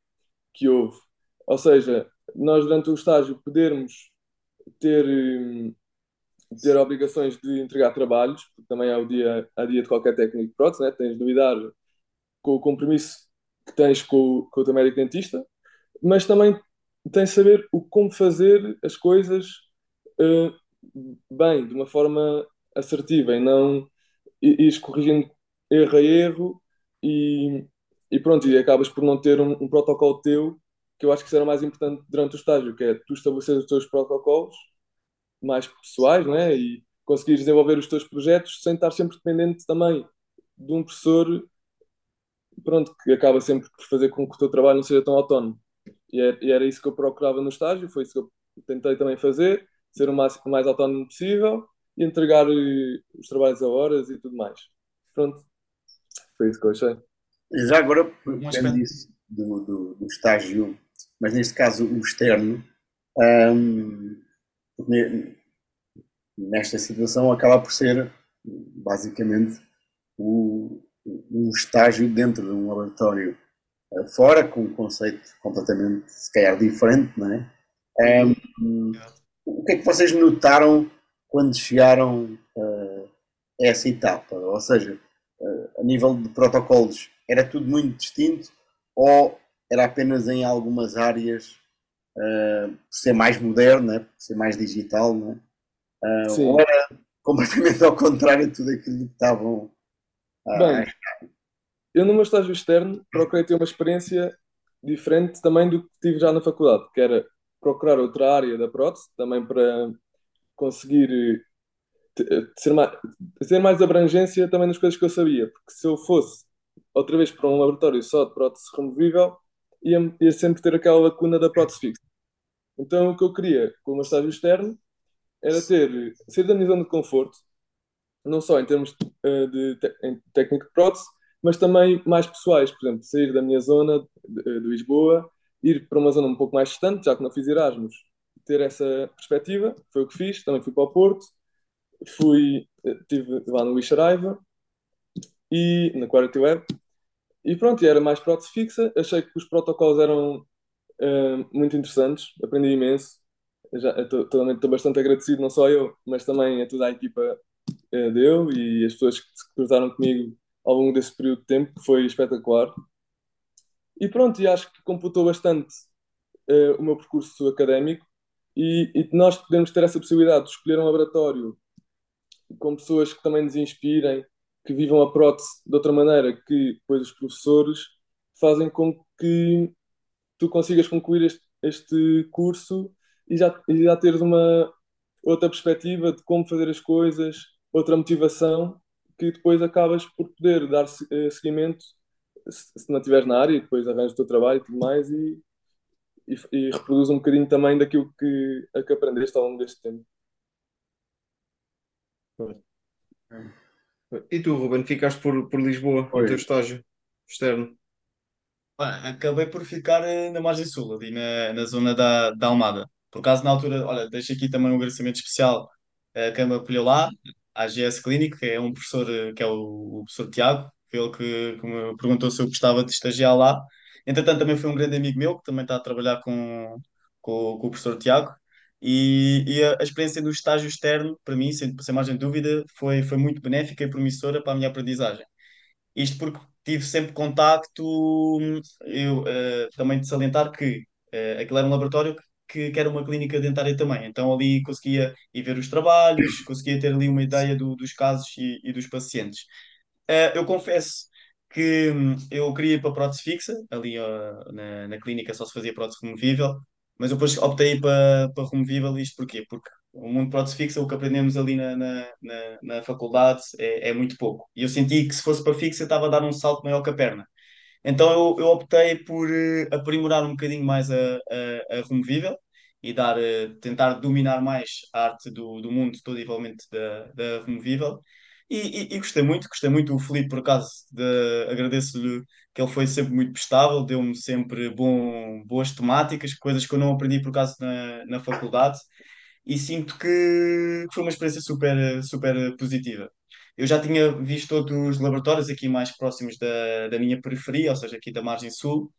que houve. Ou seja, nós durante o estágio podermos ter, ter obrigações de entregar trabalhos, porque também é o dia a dia de qualquer técnico prótese, né? tens de lidar com o compromisso que tens com, com o teu médico dentista, mas também tens de saber o como fazer as coisas uh, bem, de uma forma assertiva e não ires corrigindo erro a erro e, e pronto, e acabas por não ter um, um, protocolo teu, que eu acho que isso era mais importante durante o estágio, que é tu estabelecer os teus protocolos mais pessoais, não é? E conseguires desenvolver os teus projetos sem estar sempre dependente também de um professor, pronto, que acaba sempre por fazer com que o teu trabalho não seja tão autónomo. E é, e era isso que eu procurava no estágio, foi isso que eu tentei também fazer, ser o mais, o mais autónomo possível e entregar eh, os trabalhos a horas e tudo mais. Pronto, foi isso que eu achei. Já agora, depende disso, do, do, do, estágio, mas neste caso o externo, hum, nesta situação acaba por ser basicamente o, um estágio dentro de um laboratório eh, fora, com um conceito completamente, se calhar, diferente, não é? Um, o que é que vocês notaram quando chegaram uh, a essa etapa? Ou seja, uh, a nível de protocolos, era tudo muito distinto ou era apenas em algumas áreas uh, ser mais moderno, né? ser mais digital, né? uh, ou era completamente ao contrário de tudo aquilo que estavam uh, Bem, eu no meu estágio externo procurei ter uma experiência diferente também do que tive já na faculdade, que era procurar outra área da prótese, também para conseguir eh, ser mais, ter mais abrangência também nas coisas que eu sabia, porque se eu fosse outra vez para um laboratório só de prótese removível, ia, ia sempre ter aquela lacuna da prótese fixa. Então o que eu queria com o meu estágio externo era ter, ser da minha zona de conforto, não só em termos uh, de técnico de prótese, mas também mais pessoais, por exemplo, sair da minha zona de, de Lisboa ir para uma zona um pouco mais distante, já que não fiz Erasmus, ter essa perspectiva, foi o que fiz, também fui para o Porto, fui, estive lá no Ixaraiva e na Quality Web, e pronto, era mais prótese fixa, achei que os protocolos eram uh, muito interessantes, aprendi imenso, estou bastante agradecido, não só eu, mas também a toda a equipa uh, deu e as pessoas que se cruzaram comigo ao longo desse período de tempo, que foi espetacular. E pronto, e acho que computou bastante uh, o meu percurso académico e, e, nós podemos ter essa possibilidade de escolher um laboratório com pessoas que também nos inspirem, que vivam a prótese de outra maneira, que depois os professores fazem com que tu consigas concluir este, este curso e já, e já teres uma outra perspectiva de como fazer as coisas, outra motivação, que depois acabas por poder dar eh, seguimento se não estiveres na área, depois arranjas o teu trabalho e tudo mais e, e, e reproduz um bocadinho também daquilo que, a que aprendeste ao longo deste tempo. E tu, Ruben, ficaste por, por Lisboa, no teu estágio externo? Acabei por ficar eh, na margem sul, ali na, na zona da, da Almada. Por acaso, na altura, olha, deixo aqui também um agradecimento especial a quem me acolheu lá, à GS Clínico, que é um professor, eh, que é o, o professor Tiago, foi ele que, que me perguntou se eu gostava de estagiar lá. Entretanto, também foi um grande amigo meu, que também está a trabalhar com, com, com o professor Tiago. E, e a, a, experiência do estágio externo, para mim, sem, sem de dúvida, foi, foi muito benéfica e promissora para a minha aprendizagem. Isto porque tive sempre contacto, eu uh, também de salientar que uh, aquilo era um laboratório que, que, era uma clínica dentária também. Então ali conseguia ir ver os trabalhos, conseguia ter ali uma ideia do, dos casos e, e dos pacientes. Uh, eu confesso que hum, eu queria ir para prótese fixa, ali uh, na, na clínica só se fazia prótese removível, mas depois optei para, para removível, isto porquê? Porque o mundo prótese fixa, o que aprendemos ali na, na, na, na faculdade é, é muito pouco. E eu senti que se fosse para fixa, estava a dar um salto maior que a perna. Então eu, eu optei por uh, aprimorar um bocadinho mais a, a, a removível e dar, uh, tentar dominar mais a arte do, do mundo todo igualmente da, da removível. E, e, e, gostei muito, gostei muito. O Felipe, por acaso, agradeço-lhe que ele foi sempre muito prestável, deu-me sempre bom, boas temáticas, coisas que eu não aprendi por acaso na, na faculdade, e sinto que, foi uma experiência super, super positiva. Eu já tinha visto outros laboratórios aqui mais próximos da, da minha periferia, ou seja, aqui da margem sul,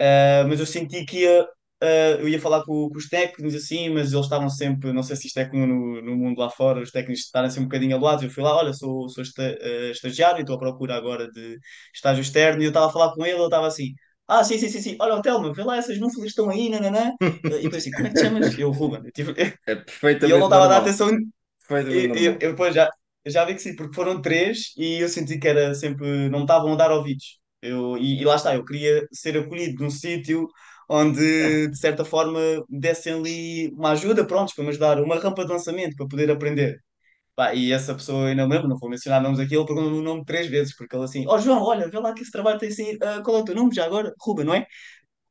uh, mas eu senti que ia, uh, eu ia falar com, com, os técnicos assim, mas eles estavam sempre, não sei se isto é como no, no mundo lá fora, os técnicos estarem sempre um bocadinho aluados. Eu fui lá, olha, sou, sou esta, uh, estagiário e estou à procura agora de estágio externo, e eu estava a falar com ele, ele estava assim. Ah, sim, sim, sim, sim. Olha, o Telmo, vê lá essas núfilas estão aí, nananã. E depois assim, como é que te chamas? Eu, Ruben. Eu tive... É perfeitamente E ele não estava a dar atenção. Perfeitamente eu, eu, eu, depois já, já vi que sim, porque foram três e eu senti que era sempre, não estavam a dar ouvidos. Eu, e, e lá está, eu queria ser acolhido num sítio onde, de certa forma, dessem ali uma ajuda, pronto, para me ajudar, uma rampa de lançamento para poder aprender. Pá, e essa pessoa, ainda lembro, não vou mencionar nomes aqui, ele perguntou o nome três vezes, porque ele assim, ó oh, João, olha, vê lá que esse trabalho tem assim, uh, qual é o teu nome já agora? Ruben, não é?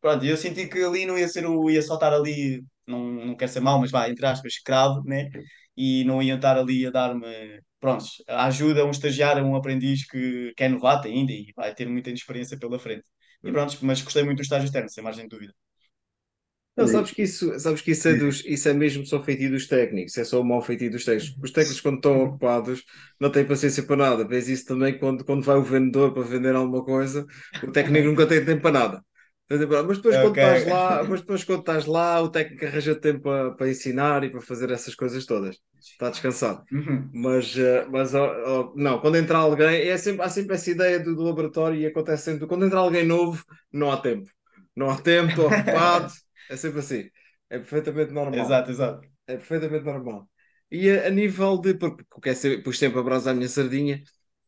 Pronto, eu senti que ali não ia ser o, ia soltar ali, não, não quero ser mau, mas vá, entre aspas, escravo, né? E não ia estar ali a dar-me prontos, ajuda um estagiário, um aprendiz que, que é novato ainda e vai ter muita experiência pela frente. E pronto, mas gostei muito do estágio externo, sem margem de dúvida. Não, sabes que isso, sabes que isso é, dos, isso é mesmo só feitio dos técnicos, é só o mau feitio dos técnicos. Os técnicos, quando estão ocupados, não têm paciência para nada. Vês isso também quando, quando vai o vendedor para vender alguma coisa, o técnico nunca tem tempo para nada. Mas depois, quando okay. estás lá, mas depois quando estás lá, o técnico arranja tempo para, para ensinar e para fazer essas coisas todas. Está descansado. Uhum. Mas, eh, mas não, quando entra alguém, é sempre, há sempre essa ideia do, do laboratório e acontece sempre. Quando entra alguém novo, não há tempo. Não há tempo, estou ocupado. é sempre assim. É perfeitamente normal. Exato, exato. É perfeitamente normal. E a, a nível de. Porque quer ser, pus sempre a brasa à minha sardinha.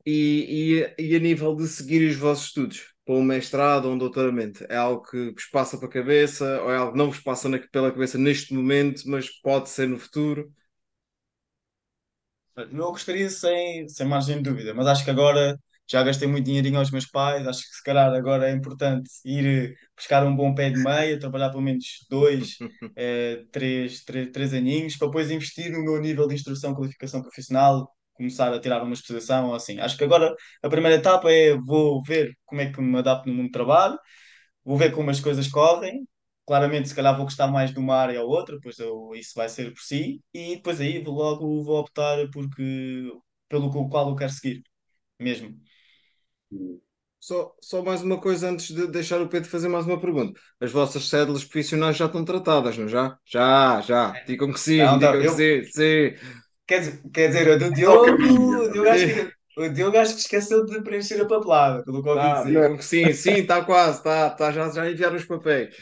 E, e, e a nível de seguir os vossos estudos para um mestrado ou um doutoramento? É algo que vos passa para a cabeça ou é algo que não vos passa na, pela cabeça neste momento, mas pode ser no futuro? Eu gostaria sem, sem margem de dúvida, mas acho que agora já gastei muito dinheirinho aos meus pais, acho que se calhar agora é importante ir buscar um bom pé de meia, trabalhar pelo menos dois, eh, três, três, três aninhos, para depois investir no meu nível de instrução, qualificação profissional, começar a tirar uma exposição ou assim. Acho que agora a primeira etapa é vou ver como é que me adapto no mundo do trabalho, vou ver como as coisas correm. Claramente, se calhar vou gostar mais de uma área ou outra, depois eu, isso vai ser por si, e depois aí logo vou optar porque, pelo qual eu quero seguir, mesmo. Só, só mais uma coisa antes de deixar o Pedro fazer mais uma pergunta. As vossas cédulas profissionais já estão tratadas, não já? Já, já. Digam que sim, não, digam não, que eu... sim, sim. Quer, quer dizer, o do Diogo, o Diogo, acho que, o Diogo acho que esqueceu de preencher a papelada, pelo que ouvi tá, dizer. Sim, sim, está quase, tá, tá, já, já enviaram os papéis.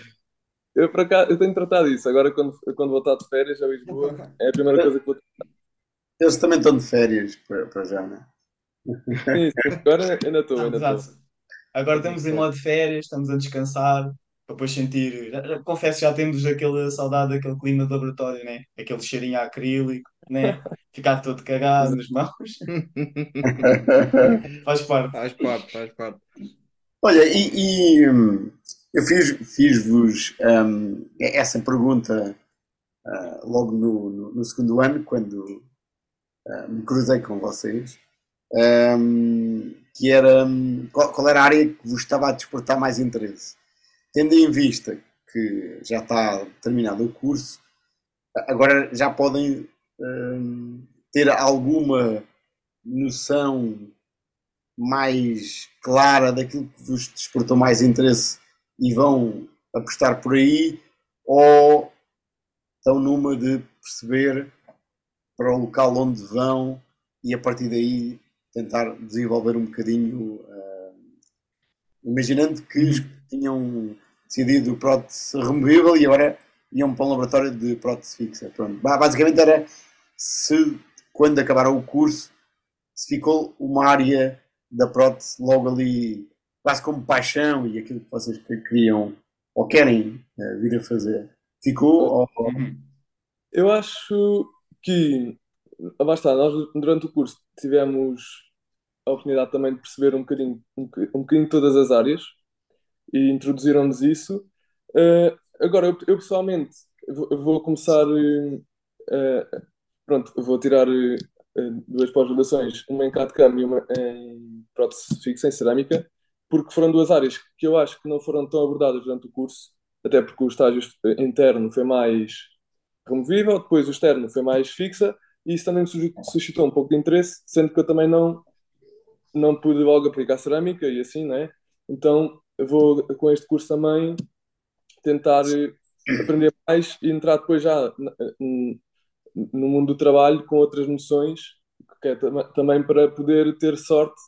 Eu, por acaso, eu tenho tratado isso. Agora, quando, quando vou estar de férias a Lisboa, é a primeira coisa que vou tratar. Eles também estão de férias para, para já, não é? Sim, agora ainda estou, ainda estou. Agora estamos em modo de férias, estamos a descansar, para depois sentir. Já, já, confesso, já temos aquela saudade daquele clima de laboratório, né? Aquele cheirinho acrílico né? Ficar todo cagado nas mãos. faz parte. Faz parte, faz parte. Olha, e, e eu fiz-vos fiz um, essa pergunta uh, logo no, no, no, segundo ano, quando uh, me cruzei com vocês, um, que era hum, qual, qual, era a área que vos estava a desportar mais interesse. Tendo em vista que já está terminado o curso, agora já podem ter alguma noção mais clara daquilo que vos despertou mais interesse e vão apostar por aí, ou estão numa de perceber para o local onde vão e a partir daí tentar desenvolver um bocadinho, uh, imaginando que tinham decidido prótese removível e agora iam para um laboratório de prótese fixa. Pronto. Basicamente era se quando acabaram o curso se ficou uma área da prótese logo ali, quase como paixão e aquilo que vocês queriam ou querem uh, vir a fazer? Ficou? Ou... Uhum. Eu acho que, basta, nós durante o curso tivemos a oportunidade também de perceber um bocadinho, um bocadinho todas as áreas e introduziram-nos isso. Uh, agora, eu, eu, pessoalmente vou, começar. Uh, pronto, vou tirar duas pós-graduações, uma em CAD-CAM e uma em prótese fixa, em cerâmica, porque foram duas áreas que eu acho que não foram tão abordadas durante o curso, até porque o estágio interno foi mais removível, depois o externo foi mais fixa, e isso também me suscitou um pouco de interesse, sendo que eu também não, não pude logo aplicar cerâmica e assim, né? Então vou com este curso também tentar aprender mais e entrar depois já no mundo do trabalho com outras noções, que é também para poder ter sorte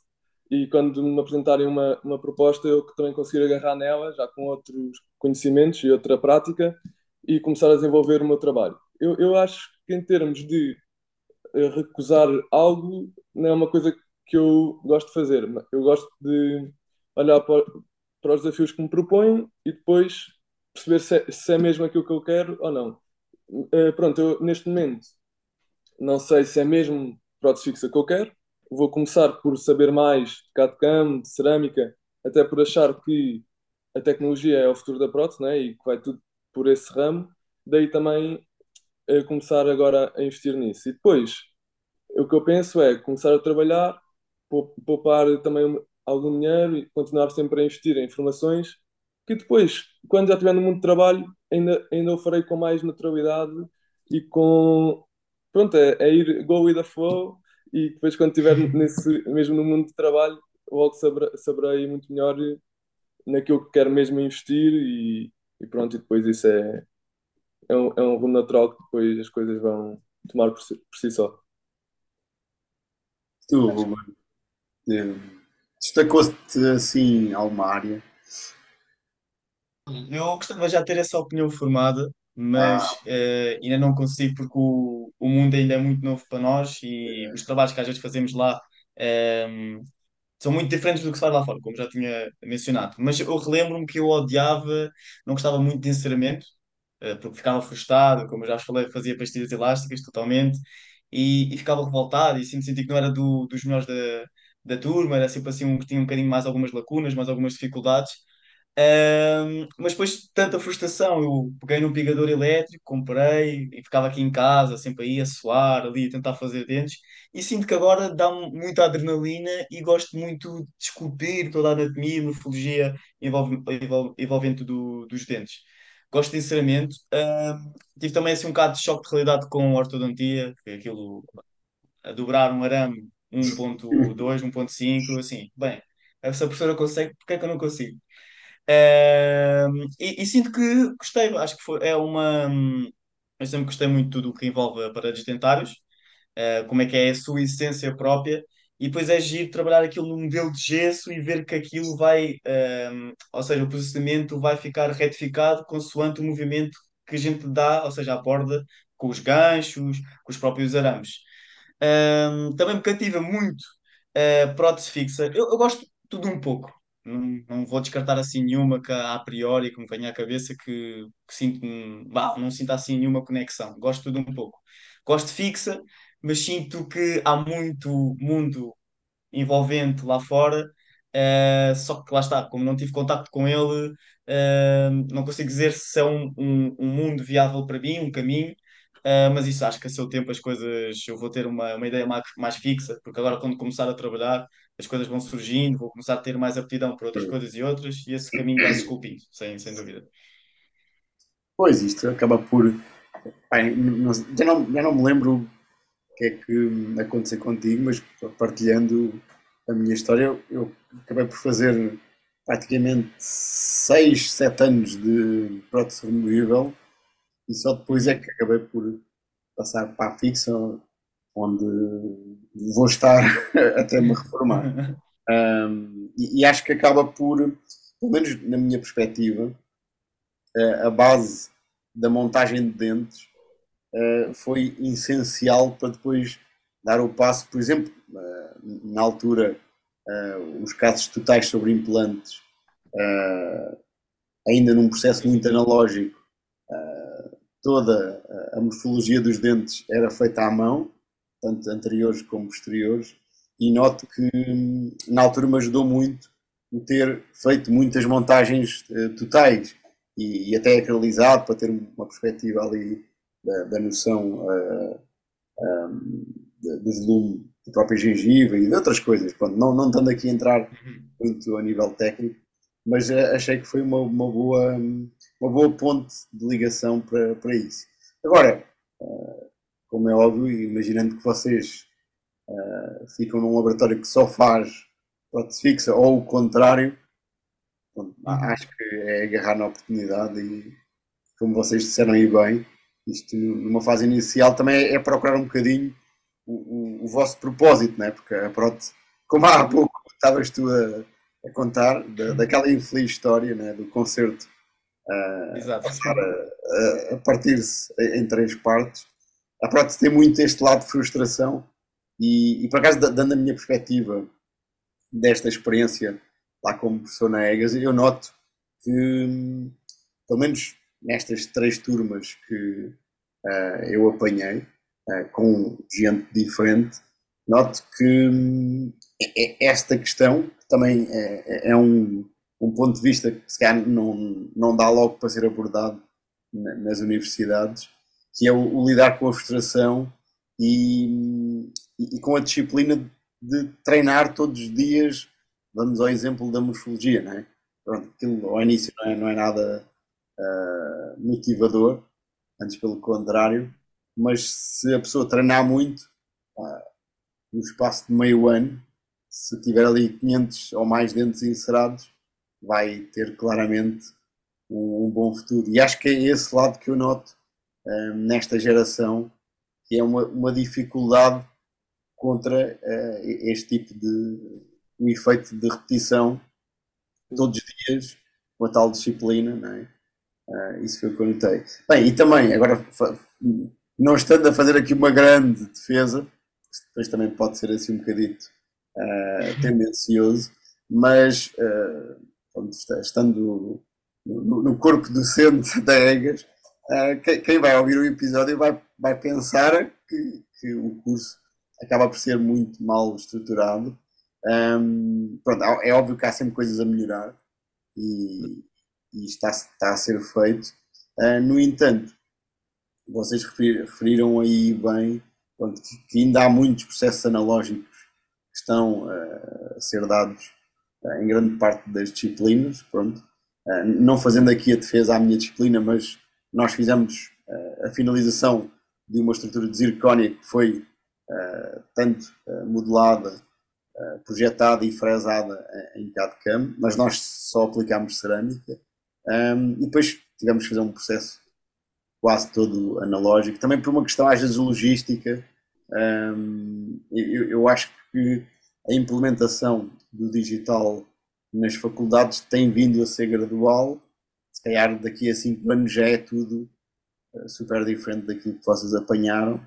e quando me apresentarem uma, uma proposta eu também conseguir agarrar nela, já com outros conhecimentos e outra prática e começar a desenvolver o meu trabalho. Eu, eu acho que em termos de eh, recusar algo, não é uma coisa que eu gosto de fazer. Eu gosto de olhar para, para os desafios que me propõem e depois perceber se é, se é mesmo aquilo que eu quero ou não. Uh, pronto, eu neste momento não sei se é mesmo prótese fixa que eu quero. Vou começar por saber mais de CAD-CAM, de cerâmica, até por achar que a tecnologia é o futuro da prótese né? e que vai tudo por esse ramo. Daí também uh, começar agora a investir nisso. E depois, o que eu penso é começar a trabalhar, poupar também algum dinheiro e continuar sempre a investir em informações que depois, quando já estiver no mundo de trabalho, ainda, ainda o farei com mais naturalidade e com. Pronto, é, é ir go with the flow e depois, quando estiver nesse, mesmo no mundo de trabalho, logo saberei, saberei muito melhor naquilo que quero mesmo investir e, e pronto, e depois isso é, é um, é um rumo natural que depois as coisas vão tomar por si, por si só. Tu, Ruben, destacou-te assim alguma área? Eu gostava já de ter essa opinião formada, mas Ah, eh, ainda não consigo porque o, o mundo ainda é muito novo para nós e os trabalhos que às vezes fazemos lá ehm, são muito diferentes do que se faz lá fora, como já tinha mencionado. Mas eu relembro-me que eu odiava, não gostava muito de encerramento, eh, porque ficava frustrado, como eu já falei, fazia pastilhas elásticas totalmente e, e ficava revoltado e sempre senti que não era do- dos melhores da, da turma, era sempre assim um que tinha um bocadinho mais algumas lacunas, mais algumas dificuldades. Ahm, mas depois de tanta frustração, eu peguei num pigador elétrico, comprei e ficava aqui em casa, sempre aí a suar, ali a tentar fazer dentes. E sinto que agora dá-me muita adrenalina e gosto muito de esculpir toda a anatomia, morfologia envolve, envolve, envolvente do, dos dentes. Gosto de encerramento. Ahm, tive também assim, um bocado de choque de realidade com a ortodontia, que é aquilo a dobrar um arame 1.2, 1.5, assim, bem, essa professora consegue, porque é que eu não consigo? Ehm, e, e sinto que gostei, acho que foi, é uma. Eu sempre gostei muito de tudo o que envolve aparelhos dentários, eh, como é que é a sua essência própria, e depois é giro trabalhar aquilo no modelo de gesso e ver que aquilo vai, ehm, ou seja, o posicionamento vai ficar retificado consoante o movimento que a gente dá, ou seja, a borda com os ganchos, com os próprios arames. Ehm, também me cativa muito a prótese fixa. Eu, eu gosto de tudo um pouco. Não, não vou descartar assim nenhuma que a priori que me venha à cabeça que, que sinto, bah, não sinto assim nenhuma conexão. Gosto tudo um pouco. Gosto fixa, mas sinto que há muito mundo envolvente lá fora. eh, só que lá está, como não tive contacto com ele, eh, não consigo dizer se é um, um, um mundo viável para mim, um caminho. Eh, mas isso acho que a seu tempo as coisas eu vou ter uma, uma ideia mais, mais fixa, porque agora quando começar a trabalhar as coisas vão surgindo, vou começar a ter mais aptidão para outras coisas e outras, e esse caminho vai se esculpindo, sem, sem dúvida. pois isto acaba por. Não- já, não, já não me lembro o que é que aconteceu contigo, mas partilhando a minha história, eu, eu acabei por fazer praticamente 6, 7 anos de prótese removível e só depois é que acabei por passar para a fixa, onde vou estar até me reformar. Um, e, e acho que acaba por, pelo menos na minha perspectiva, eh, a base da montagem de dentes eh, foi essencial para depois dar o passo, por exemplo, eh, na altura uh, os casos totais sobre implantes, uh, ainda num processo muito analógico, uh, toda a morfologia dos dentes era feita à mão, tanto anteriores como posteriores, e noto que hum, na altura me ajudou muito o ter feito muitas montagens totais e, e, até acralizado para ter uma perspectiva ali da, da noção um, do volume da própria gengiva e de outras coisas. Pronto, não, não estando aqui a entrar uhum. muito a nível técnico, mas eh, achei que foi uma, uma, boa, uma boa ponte de ligação para, para isso. Agora, eh, como é óbvio, imaginando que vocês uh, ficam num laboratório que só faz prótese fixa ou o contrário, uhum. acho que é agarrar na oportunidade e, como vocês disseram aí bem, isto numa fase inicial também é procurar um bocadinho o, o, vosso propósito, não é? Porque a prótese, como há pouco estavas tu a, a contar, da, daquela infeliz história né? do concerto uh, a, a, partir-se em três partes, a prótese tem muito este lado de frustração e, e por acaso, dando a minha perspectiva desta experiência lá como professor na EGAS, eu noto que, pelo menos nestas três turmas que uh, eu apanhei, uh, com gente diferente, noto que hum, esta questão também é, é, um, um ponto de vista que se calhar não, não dá logo para ser abordado nas universidades, que é o, o lidar com a frustração e, e, e, com a disciplina de treinar todos os dias. Vamos ao exemplo da morfologia, não é? Pronto, aquilo ao início não é, não é nada uh, motivador, antes pelo contrário, mas se a pessoa treinar muito, uh, no espaço de meio ano, se tiver ali 500 ou mais dentes inserados, vai ter claramente um, um bom futuro. E acho que é esse lado que eu noto uh, nesta geração, que é uma, uma dificuldade contra uh, este tipo de um efeito de repetição todos os dias, com a tal disciplina, não é? Uh, isso foi o que eu notei. Bem, e também, agora, não estando a fazer aqui uma grande defesa, depois também pode ser assim um bocadito uh, tendencioso, mas uh, estando no, no, corpo docente da EGAS, uh, quem vai ouvir o episódio vai, vai pensar que, que o curso acaba por ser muito mal estruturado. Um, pronto, é óbvio que há sempre coisas a melhorar e, e está, está a ser feito. Uh, no entanto, vocês referiram aí bem pronto, que ainda há muitos processos analógicos que estão uh, a ser dados uh, em grande parte das disciplinas. Pronto. não fazendo aqui a defesa à minha disciplina, mas nós fizemos a finalização de uma estrutura de zircónia que foi tanto modelada, projetada e fresada em CAD-CAM, mas nós só aplicámos cerâmica um, e depois tivemos que fazer um processo quase todo analógico, também por uma questão às vezes logística. Um, eu, eu, acho que a implementação do digital nas faculdades tem vindo a ser gradual. Se calhar daqui a 5 anos já é tudo uh, super diferente daquilo que vocês apanharam.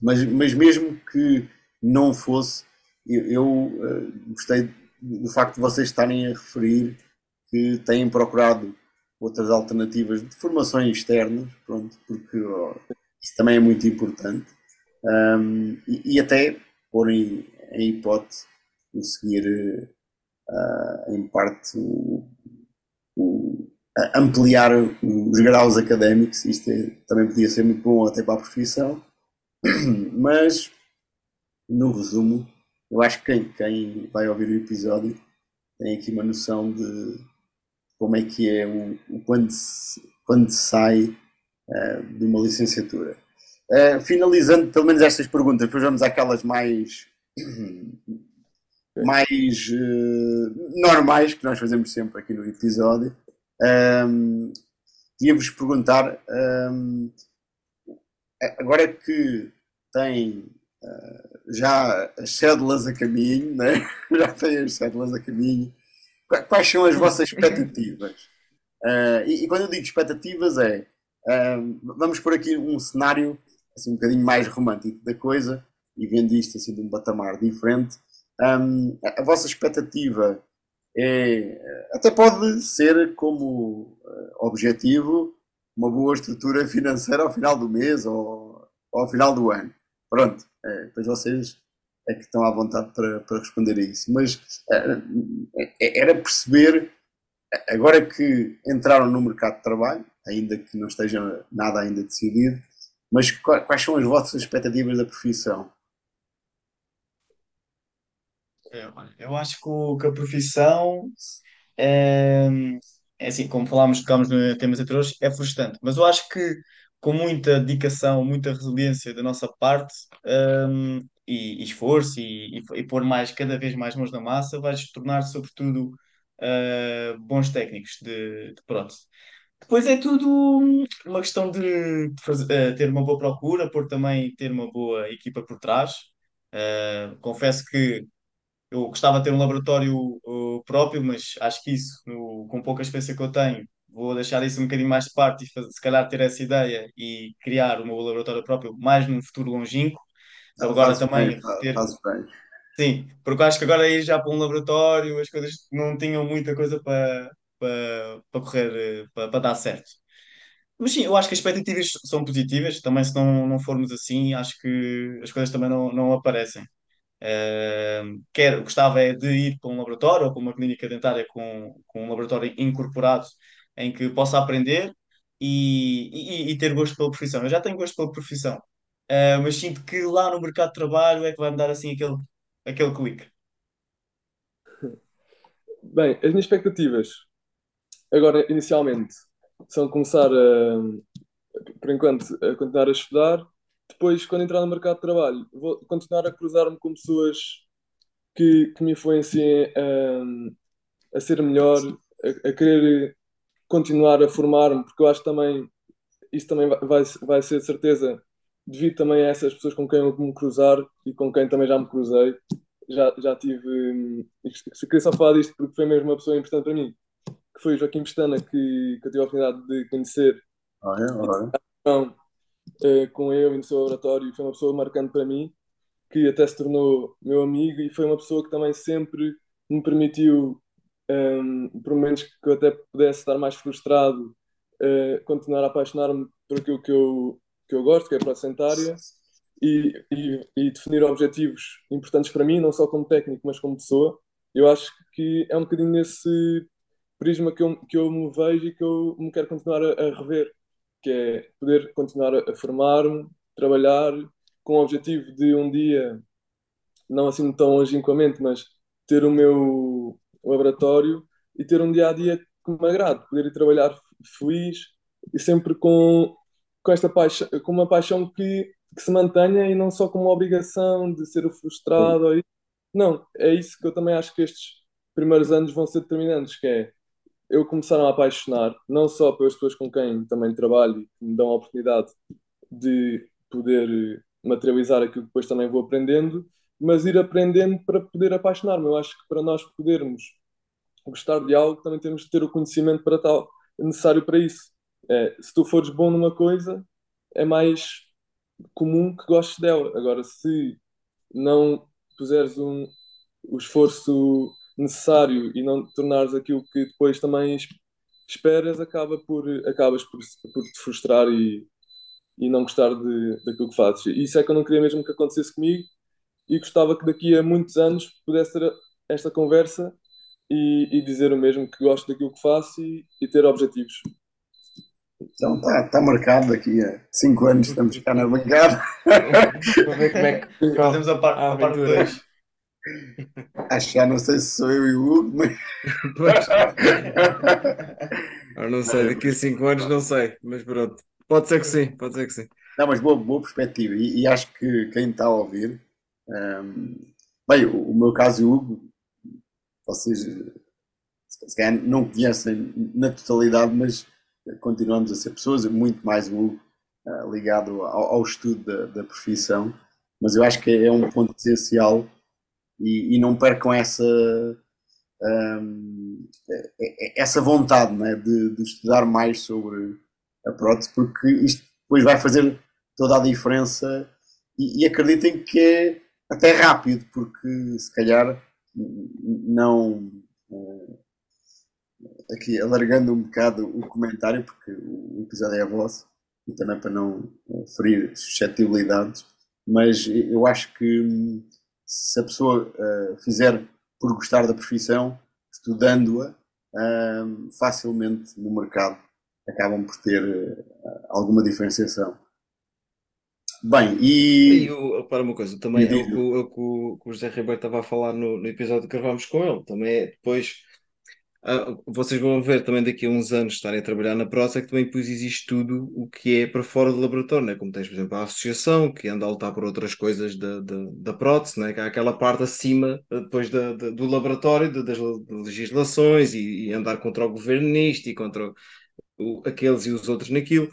Mas, mas mesmo que não fosse, eu, eu uh, gostei do facto de vocês estarem a referir que têm procurado outras alternativas de formações externas, pronto, porque oh, isso também é muito importante, um, e, e, até porem em hipótese conseguir, uh, em parte, o, o, ampliar os graus académicos, isto é, também podia ser muito bom até para a profissão, mas, no resumo, eu acho que quem, quem vai ouvir o episódio tem aqui uma noção de como é que é o, o quando, se, quando se sai uh, de uma licenciatura. Uh, finalizando pelo menos estas perguntas, depois vamos àquelas mais, mais uh, normais que nós fazemos sempre aqui no episódio. Um, Queria-vos perguntar, um, agora que tem já as cédulas a caminho, né? já tem as cédulas a caminho, Quais são as vossas expectativas? Uh, e, e, quando eu digo expectativas é uh, vamos por aqui um cenário assim, um bocadinho mais romântico da coisa e vendo isto assim de um patamar diferente. Um, a vossa expectativa é, até pode ser como uh, objetivo uma boa estrutura financeira ao final do mês ou, ou ao final do ano. Pronto, é, depois vocês é que estão à vontade para, para responder a isso. Mas uh, era perceber, agora que entraram no mercado de trabalho, ainda que não esteja nada ainda decidido, mas quais são as vossas expectativas da profissão? É, eu acho que, a profissão é, é assim, como falámos, tocámos no temas anteriores, é frustrante. Mas eu acho que com muita dedicação, muita resiliência da nossa parte, um, e, e esforço e, e, e, pôr mais, cada vez mais mãos na massa, vais tornar, sobretudo, uh, bons técnicos de, de prótese. Depois é tudo uma questão de, fazer, uh, ter uma boa procura, por também ter uma boa equipa por trás. Uh, confesso que eu gostava de ter um laboratório uh, próprio, mas acho que isso, no, com pouca experiência que eu tenho, vou deixar isso um bocadinho mais de parte e fazer, se calhar ter essa ideia e criar o meu laboratório próprio mais num futuro longínquo. Não, agora também bem, ter. Faz bem. Sim, porque acho que agora ir já para um laboratório as coisas não tinham muita coisa para, para, para correr, para, para dar certo. Mas sim, eu acho que as expectativas são positivas, também se não, não formos assim, acho que as coisas também não, não aparecem. Uh, quer, gostava é de ir para um laboratório ou para uma clínica dentária com, com um laboratório incorporado em que possa aprender e, e, e ter gosto pela profissão. Eu já tenho gosto pela profissão, uh, mas sinto que lá no mercado de trabalho é que vai me dar assim aquele, aquele clique. Bem, as minhas expectativas, agora inicialmente, são começar a, por enquanto, a continuar a estudar depois, quando entrar no mercado de trabalho, vou continuar a cruzar-me com pessoas que, que me influenciem a, a ser melhor, a, a querer continuar a formar-me, porque eu acho também isso também vai, vai ser de certeza devido também a essas pessoas com quem eu me cruzar e com quem também já me cruzei. Já, já tive. Queria só falar disto porque foi mesmo uma pessoa importante para mim, que foi o Joaquim Pestana, que, que eu tive a oportunidade de conhecer. Ah, é? Ah, é? Com ele e no seu laboratório. Foi uma pessoa marcante para mim, que até se tornou meu amigo e foi uma pessoa que também sempre me permitiu, um, ehm, por momentos que eu até pudesse estar mais frustrado, uh, continuar a apaixonar-me por aquilo que eu, que eu gosto, que é a placentária, e, e, e definir objetivos importantes para mim, não só como técnico, mas como pessoa. Eu acho que é um bocadinho nesse prisma que eu, que eu me vejo e que eu me quero continuar a, a rever que é poder continuar a formar-me, trabalhar com o objetivo de um dia, não assim tão longínquamente, mas ter o meu laboratório e ter um dia a dia que me agrade, poder ir trabalhar feliz e sempre com, com esta paixão, com uma paixão que, que se mantenha e não só com uma obrigação de ser o frustrado. Não, é isso que eu também acho que estes primeiros anos vão ser determinantes, que é eu começaram a apaixonar, não só pelas pessoas com quem também trabalho e que me dão a oportunidade de poder materializar aquilo que depois também vou aprendendo, mas ir aprendendo para poder apaixonar-me. Eu acho que para nós podermos gostar de algo, também temos de ter o conhecimento para tal, necessário para isso. É, se tu fores bom numa coisa, é mais comum que gostes dela. Agora, se não puseres um, o esforço necessário e não tornares aquilo que depois também esperas, acaba por, acabas por, por te frustrar e, e não gostar de, daquilo que fazes. E isso é que eu não queria mesmo que acontecesse comigo e gostava que daqui a muitos anos pudesse ter esta conversa e, e dizer o mesmo, que gosto daquilo que faço e, e ter objetivos. Então está tá marcado daqui a 5 anos, estamos cá na bancada. Vamos ver como é que fazemos a, par, a, a parte 2. Acho que já não sei se sou eu e o Hugo, mas. Pois. Eu não sei, daqui a 5 anos não sei, mas pronto. Pode ser que sim, pode ser que sim. Não, mas boa, boa perspectiva. E, e acho que quem está a ouvir. Um, bem, o, o, meu caso e o Hugo, vocês se calhar não conhecem na totalidade, mas continuamos a ser pessoas, muito mais o Hugo uh, ligado ao, ao estudo da, da profissão. Mas eu acho que é um ponto essencial e, e não percam essa, um, essa vontade né, de, de, estudar mais sobre a prótese, porque isto depois vai fazer toda a diferença e, e acreditem que é até rápido, porque se calhar não. Uh, aqui alargando um bocado o comentário, porque o episódio é vosso, e também para não ferir suscetibilidades, mas eu acho que hum, se a pessoa uh, fizer por gostar da profissão, estudando-a, uh, facilmente no mercado acabam por ter uh, alguma diferenciação. Bem, e. e eu, para uma coisa, também é o, o, o, o José Ribeiro estava a falar no, no episódio que gravámos com ele, também é depois ah, vocês vão ver também daqui a uns anos estarem a trabalhar na é que também depois existe tudo o que é para fora do laboratório, né? como tens, por exemplo, a associação, que anda a lutar por outras coisas da, da, da prótese, né? que há aquela parte acima ah, depois da, da do laboratório, das legislações, e, e, andar contra o governo nisto e contra o, aqueles e os outros naquilo.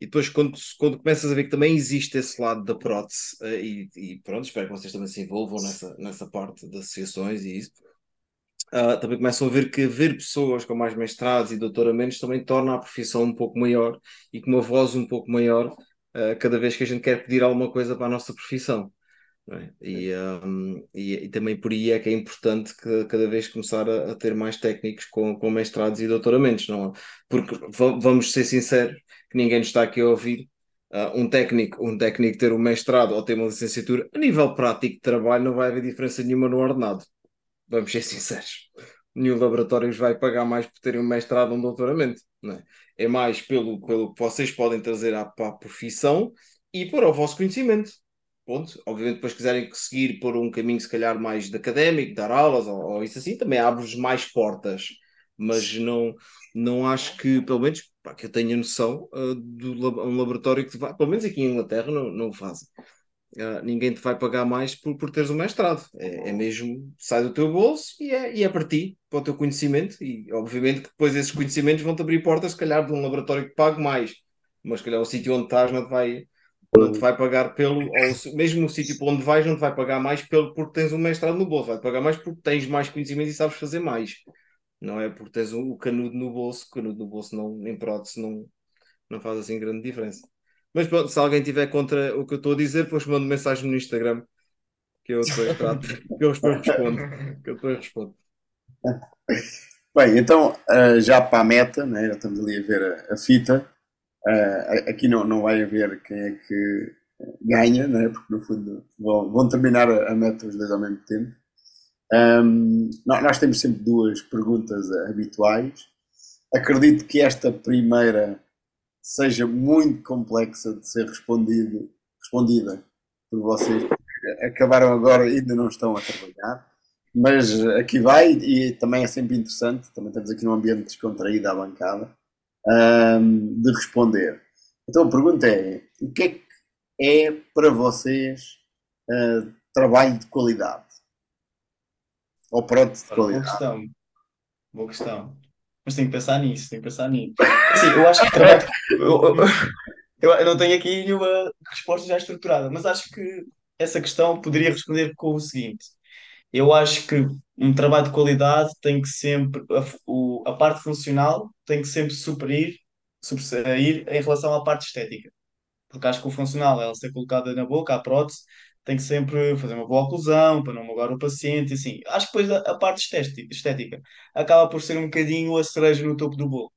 E depois, quando, quando começas a ver que também existe esse lado da prótese, uh, e, e, pronto, espero que vocês também se envolvam nessa, nessa parte das associações e isso, uh, também começam a ver que ver pessoas com mais mestrados e doutoramentos também torna a profissão um pouco maior e com uma voz um pouco maior uh, cada vez que a gente quer pedir alguma coisa para a nossa profissão. É? E, um, e, e, também por aí é que é importante que cada vez começar a, a ter mais técnicos com, com mestrados e doutoramentos, não é? Porque vamos ser sinceros, que ninguém nos está aqui a ouvir. Uh, um técnico, um técnico ter um mestrado ou ter uma licenciatura, a nível prático de trabalho não vai haver diferença nenhuma no ordenado vamos ser sinceros, nenhum laboratório vos vai pagar mais por terem um mestrado ou um doutoramento. É? é mais pelo, pelo que vocês podem trazer à, profissão e para o vosso conhecimento. Ponto. Obviamente, depois quiserem seguir por um caminho, se calhar, mais de académico, dar aulas ou, ou isso assim, também abre-vos mais portas. Mas não, não acho que, pelo menos, para que eu tenha noção, uh, de um laboratório que pelo menos aqui em Inglaterra, não, não fazem. Uh, ninguém te vai pagar mais por, por teres um mestrado. É, é, mesmo, sai do teu bolso e é, e é para ti, para o teu conhecimento. E obviamente que depois esses conhecimentos vão-te abrir portas, se calhar, de um laboratório que pague mais. Mas se calhar o sítio onde estás não te vai, não te vai pagar pelo, ou mesmo o sítio para onde vais, não te vai pagar mais pelo, porque tens um mestrado no bolso, vai pagar mais porque tens mais conhecimento e sabes fazer mais. Não é porque tens o, o canudo no bolso, o canudo no bolso não, em prótese não, não faz assim grande diferença. Mas pronto, se alguém tiver contra o que eu estou a dizer, depois mando mensagem no Instagram que eu depois trato, que eu depois respondo. Que eu depois respondo. Bem, então uh, já para a meta, né, já estamos ali a ver a, a fita. Uh, aqui não, não vai haver quem é que ganha, né, porque no fundo vão, vão terminar a, a, meta os dois ao mesmo tempo. Um, nós temos sempre duas perguntas habituais. Acredito que esta primeira seja muito complexa de ser respondido, respondida por vocês. Acabaram agora e ainda não estão a trabalhar. Mas aqui vai e também é sempre interessante, também estamos aqui num ambiente descontraído à bancada, um, de responder. Então a pergunta é: o que é que é para vocês uh, trabalho de qualidade? Ou pronto de qualidade? Boa questão. Boa questão. Mas tem que pensar nisso, tem que pensar nisso. Sim, eu acho que trabalho. Eu, eu, eu, não tenho aqui nenhuma resposta já estruturada, mas acho que essa questão poderia responder com o seguinte: eu acho que um trabalho de qualidade tem que sempre. A, o, a parte funcional tem que sempre superir, sobressair em relação à parte estética. Porque acho que o funcional, ela ser colocada na boca, a prótese, tem que sempre fazer uma boa oclusão para não magoar o paciente, assim. Acho que depois a, a parte estética acaba por ser um bocadinho a cereja no topo do bolo,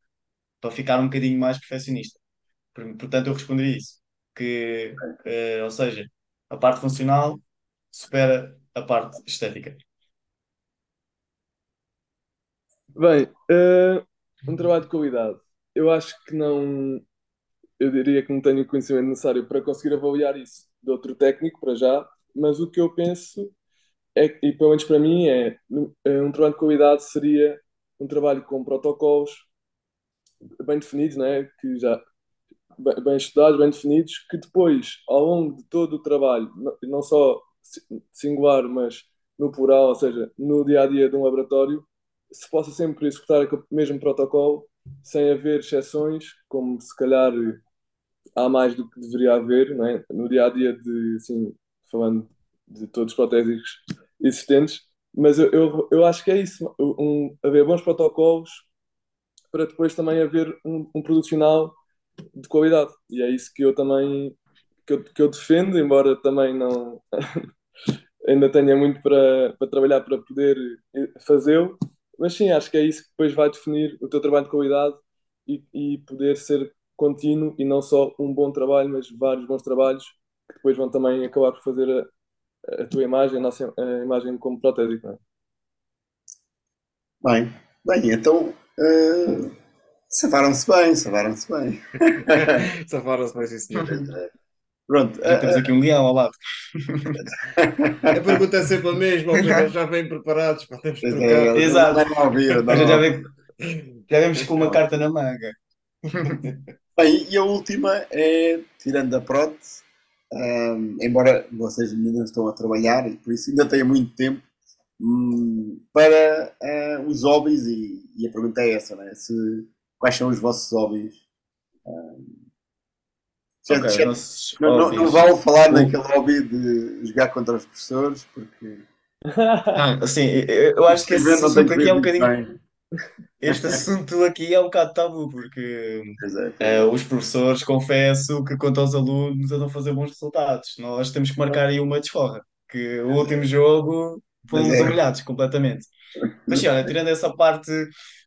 para ficar um bocadinho mais perfeccionista. Portanto, eu responderia isso. Que, uh, ou seja, a parte funcional supera a parte estética. Bem, uh, um trabalho de qualidade. Eu acho que não. Eu diria que não tenho o conhecimento necessário para conseguir avaliar isso de outro técnico para já, mas o que eu penso é, e pelo menos para mim é, é um trabalho de qualidade seria um trabalho com protocolos bem definidos, né? que já bem estudados, bem definidos, que depois, ao longo de todo o trabalho, não só singular, mas no plural, ou seja, no dia a dia de um laboratório, se possa sempre executar o mesmo protocolo, sem haver exceções, como se calhar há mais do que deveria haver não é? no dia a dia de assim, falando de todos os protésicos existentes, mas eu, eu, eu acho que é isso, um, haver bons protocolos para depois também haver um, um produto final de qualidade. E é isso que eu também que eu, que eu defendo, embora também não ainda tenha muito para, para trabalhar para poder fazê-lo, mas sim, acho que é isso que depois vai definir o teu trabalho de qualidade e, e poder ser contínuo e não só um bom trabalho, mas vários bons trabalhos que depois vão também acabar por fazer a, a tua imagem, a nossa a imagem como protético. É? Bem, bem, então uh, safaram-se bem, safaram-se bem. safaram-se bem, sim, senhor. Pronto. Já temos aqui um leão ao lado. a pergunta é sempre a mesma, eles já vêm preparados para termos trocar. Exato. já, vem, já vemos com uma carta na manga. Bem, e a última é, tirando a prótese, um, embora vocês ainda estão a trabalhar e por isso ainda têm muito tempo, um, para uh, os hobbies, e, e, a pergunta é essa, né? Se, quais são os vossos hobbies? Um, Okay, já, não, não, não, vale falar naquele hobby de jogar contra os professores, porque. Ah, assim, eu acho que esse assunto aqui é um bocadinho. Este assunto aqui é um bocado tabu, porque é, os professores, confesso que quanto aos alunos, andam a fazer bons resultados. Nós temos que marcar aí uma desforra, que o último jogo fomos é. humilhados completamente. Mas sim, olha, tirando essa parte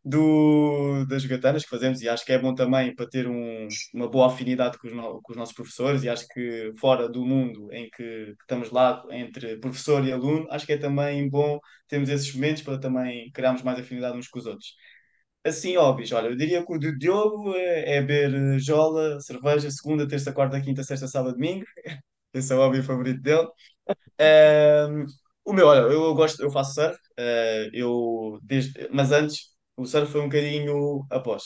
do, das gatanas que fazemos, e acho que é bom também para ter um, uma boa afinidade com os, no, com os, nossos professores, e acho que fora do mundo em que, que, estamos lá entre professor e aluno, acho que é também bom termos esses momentos para também criarmos mais afinidade uns com os outros. Assim, óbvios, olha, eu diria que o Diogo é, é beber jola, cerveja, segunda, terça, quarta, quinta, sexta, sábado, domingo. Esse é o hobby favorito dele. Um, o meu, olha, eu gosto, eu faço surf, uh, eu desde, mas antes o surf foi um bocadinho após.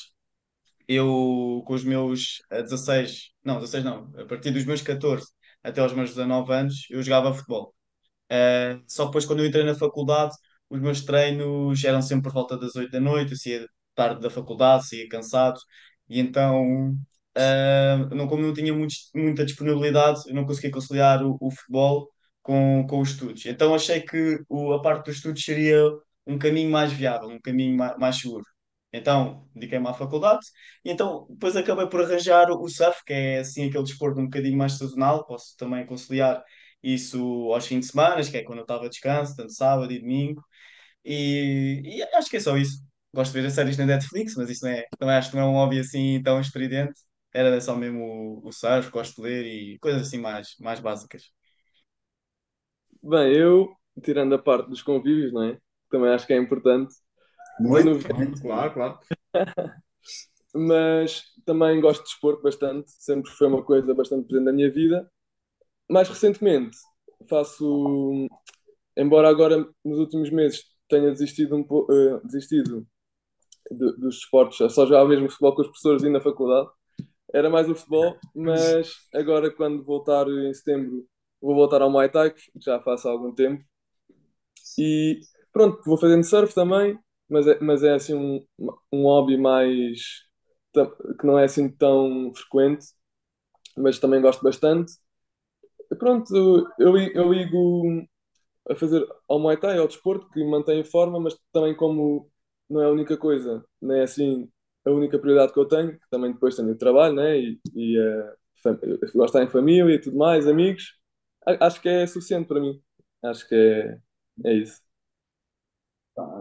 Eu, com os meus 16, eh, não, 16 não, a partir dos meus 14 até aos meus 19 anos, eu jogava futebol. Uh, só depois, quando eu entrei na faculdade, os meus treinos eram sempre por volta das 8 da noite, eu saía tarde da faculdade, saía cansado, e então, uh, não, como não tinha muito, muita disponibilidade, eu não conseguia conciliar o, o futebol com, com os estudos. Então achei que o, a parte dos estudos seria um caminho mais viável, um caminho mais, mais seguro. Então, dediquei-me à faculdade e então depois acabei por arranjar o surf, que é assim aquele desporto um bocadinho mais sazonal, posso também conciliar isso aos fins de semana, que é quando eu estava a descanso, tanto sábado e domingo, e, e, acho que é só isso. Gosto de ver as séries na Netflix, mas isso não é, também acho que não é um hobby assim tão estridente, era só mesmo o, o surf, gosto de ler e coisas assim mais, mais básicas. Bem, eu, tirando a parte dos convívios, não é? Também acho que é importante. Muito, muito, claro, claro. Mas também gosto de esporte bastante, sempre foi uma coisa bastante presente na minha vida. Mais recentemente, faço, embora agora nos últimos meses tenha desistido, um po, uh, desistido dos esportes, só jogava mesmo futebol com os professores e na faculdade, era mais o futebol, mas agora quando voltar em setembro vou voltar ao Muay Thai, que já faço há algum tempo. E pronto, vou fazendo surf também, mas é, mas é assim um, um hobby mais que não é assim tão frequente, mas também gosto bastante. Pronto, eu, eu ligo a fazer ao Muay Thai, ao desporto, que mantém forma, mas também como não é a única coisa, não é assim a única prioridade que eu tenho, também depois tenho o trabalho, né? E, e uh, gosto de estar em família e tudo mais, amigos, acho que é suficiente para mim. Acho que é, é isso.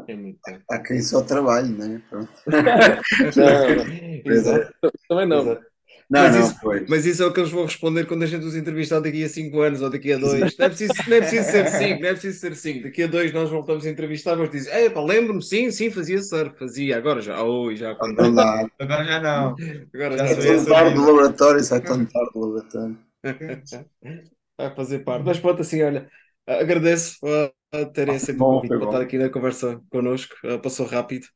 É Há quem só trabalhe, né? Pronto. não, Exato. Também não. Exato. Não, mas, não, isso, mas isso é o que eles vão responder quando a gente os entrevistar daqui a 5 anos ou daqui a 2. Não é preciso, não é preciso ser 5, não é preciso ser 5. Daqui a 2 nós voltamos a entrevistar, mas dizem, é pá, lembro-me, sim, sim, fazia surf, fazia, agora já, oi, já. Quando... Agora já não. Agora já, já é tão tarde do laboratório, sai tão tarde do laboratório. vai fazer parte. Mas pronto, assim, olha, agradeço a terem aceito o convite para estar aqui na conversa connosco. Uh, passou rápido.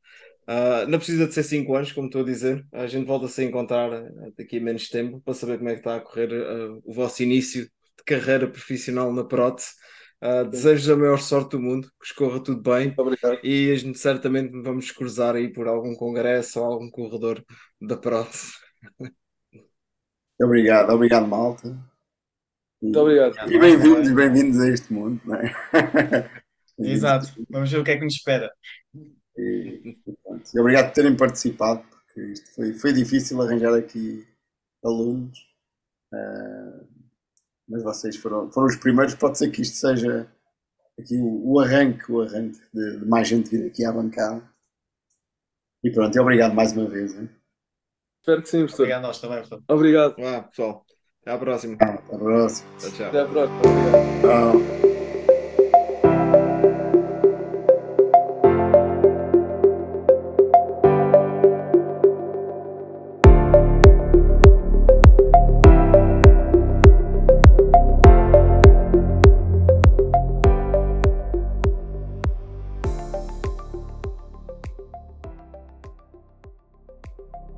Uh, não precisa de ser 5 anos, como estou a dizer. A gente volta a se encontrar daqui a menos tempo para saber como é que está a correr uh, o vosso início de carreira profissional na prótese. Uh, desejo a maior sorte do mundo, que escorra tudo bem. Obrigado. E a gente certamente vamos cruzar aí por algum congresso ou algum corredor da prótese. Obrigado, obrigado, malta. Muito obrigado. E bem-vindos, bem-vindos a este mundo, não é? Exato, vamos ver o que é que nos espera. E, e obrigado por terem participado, porque isto foi, foi difícil arranjar aqui alunos, uh, mas vocês foram, foram os primeiros. Pode ser que isto seja aqui o, o arranque, o arranque de, de mais gente vir aqui à bancada. E pronto, e obrigado mais uma vez. Hein? Espero que sim, professor. Obrigado a nós também, professor. Obrigado. Pessoal. Até à próxima. Até a próxima. Tchau, tchau. Até à próxima. Obrigado. Tchau.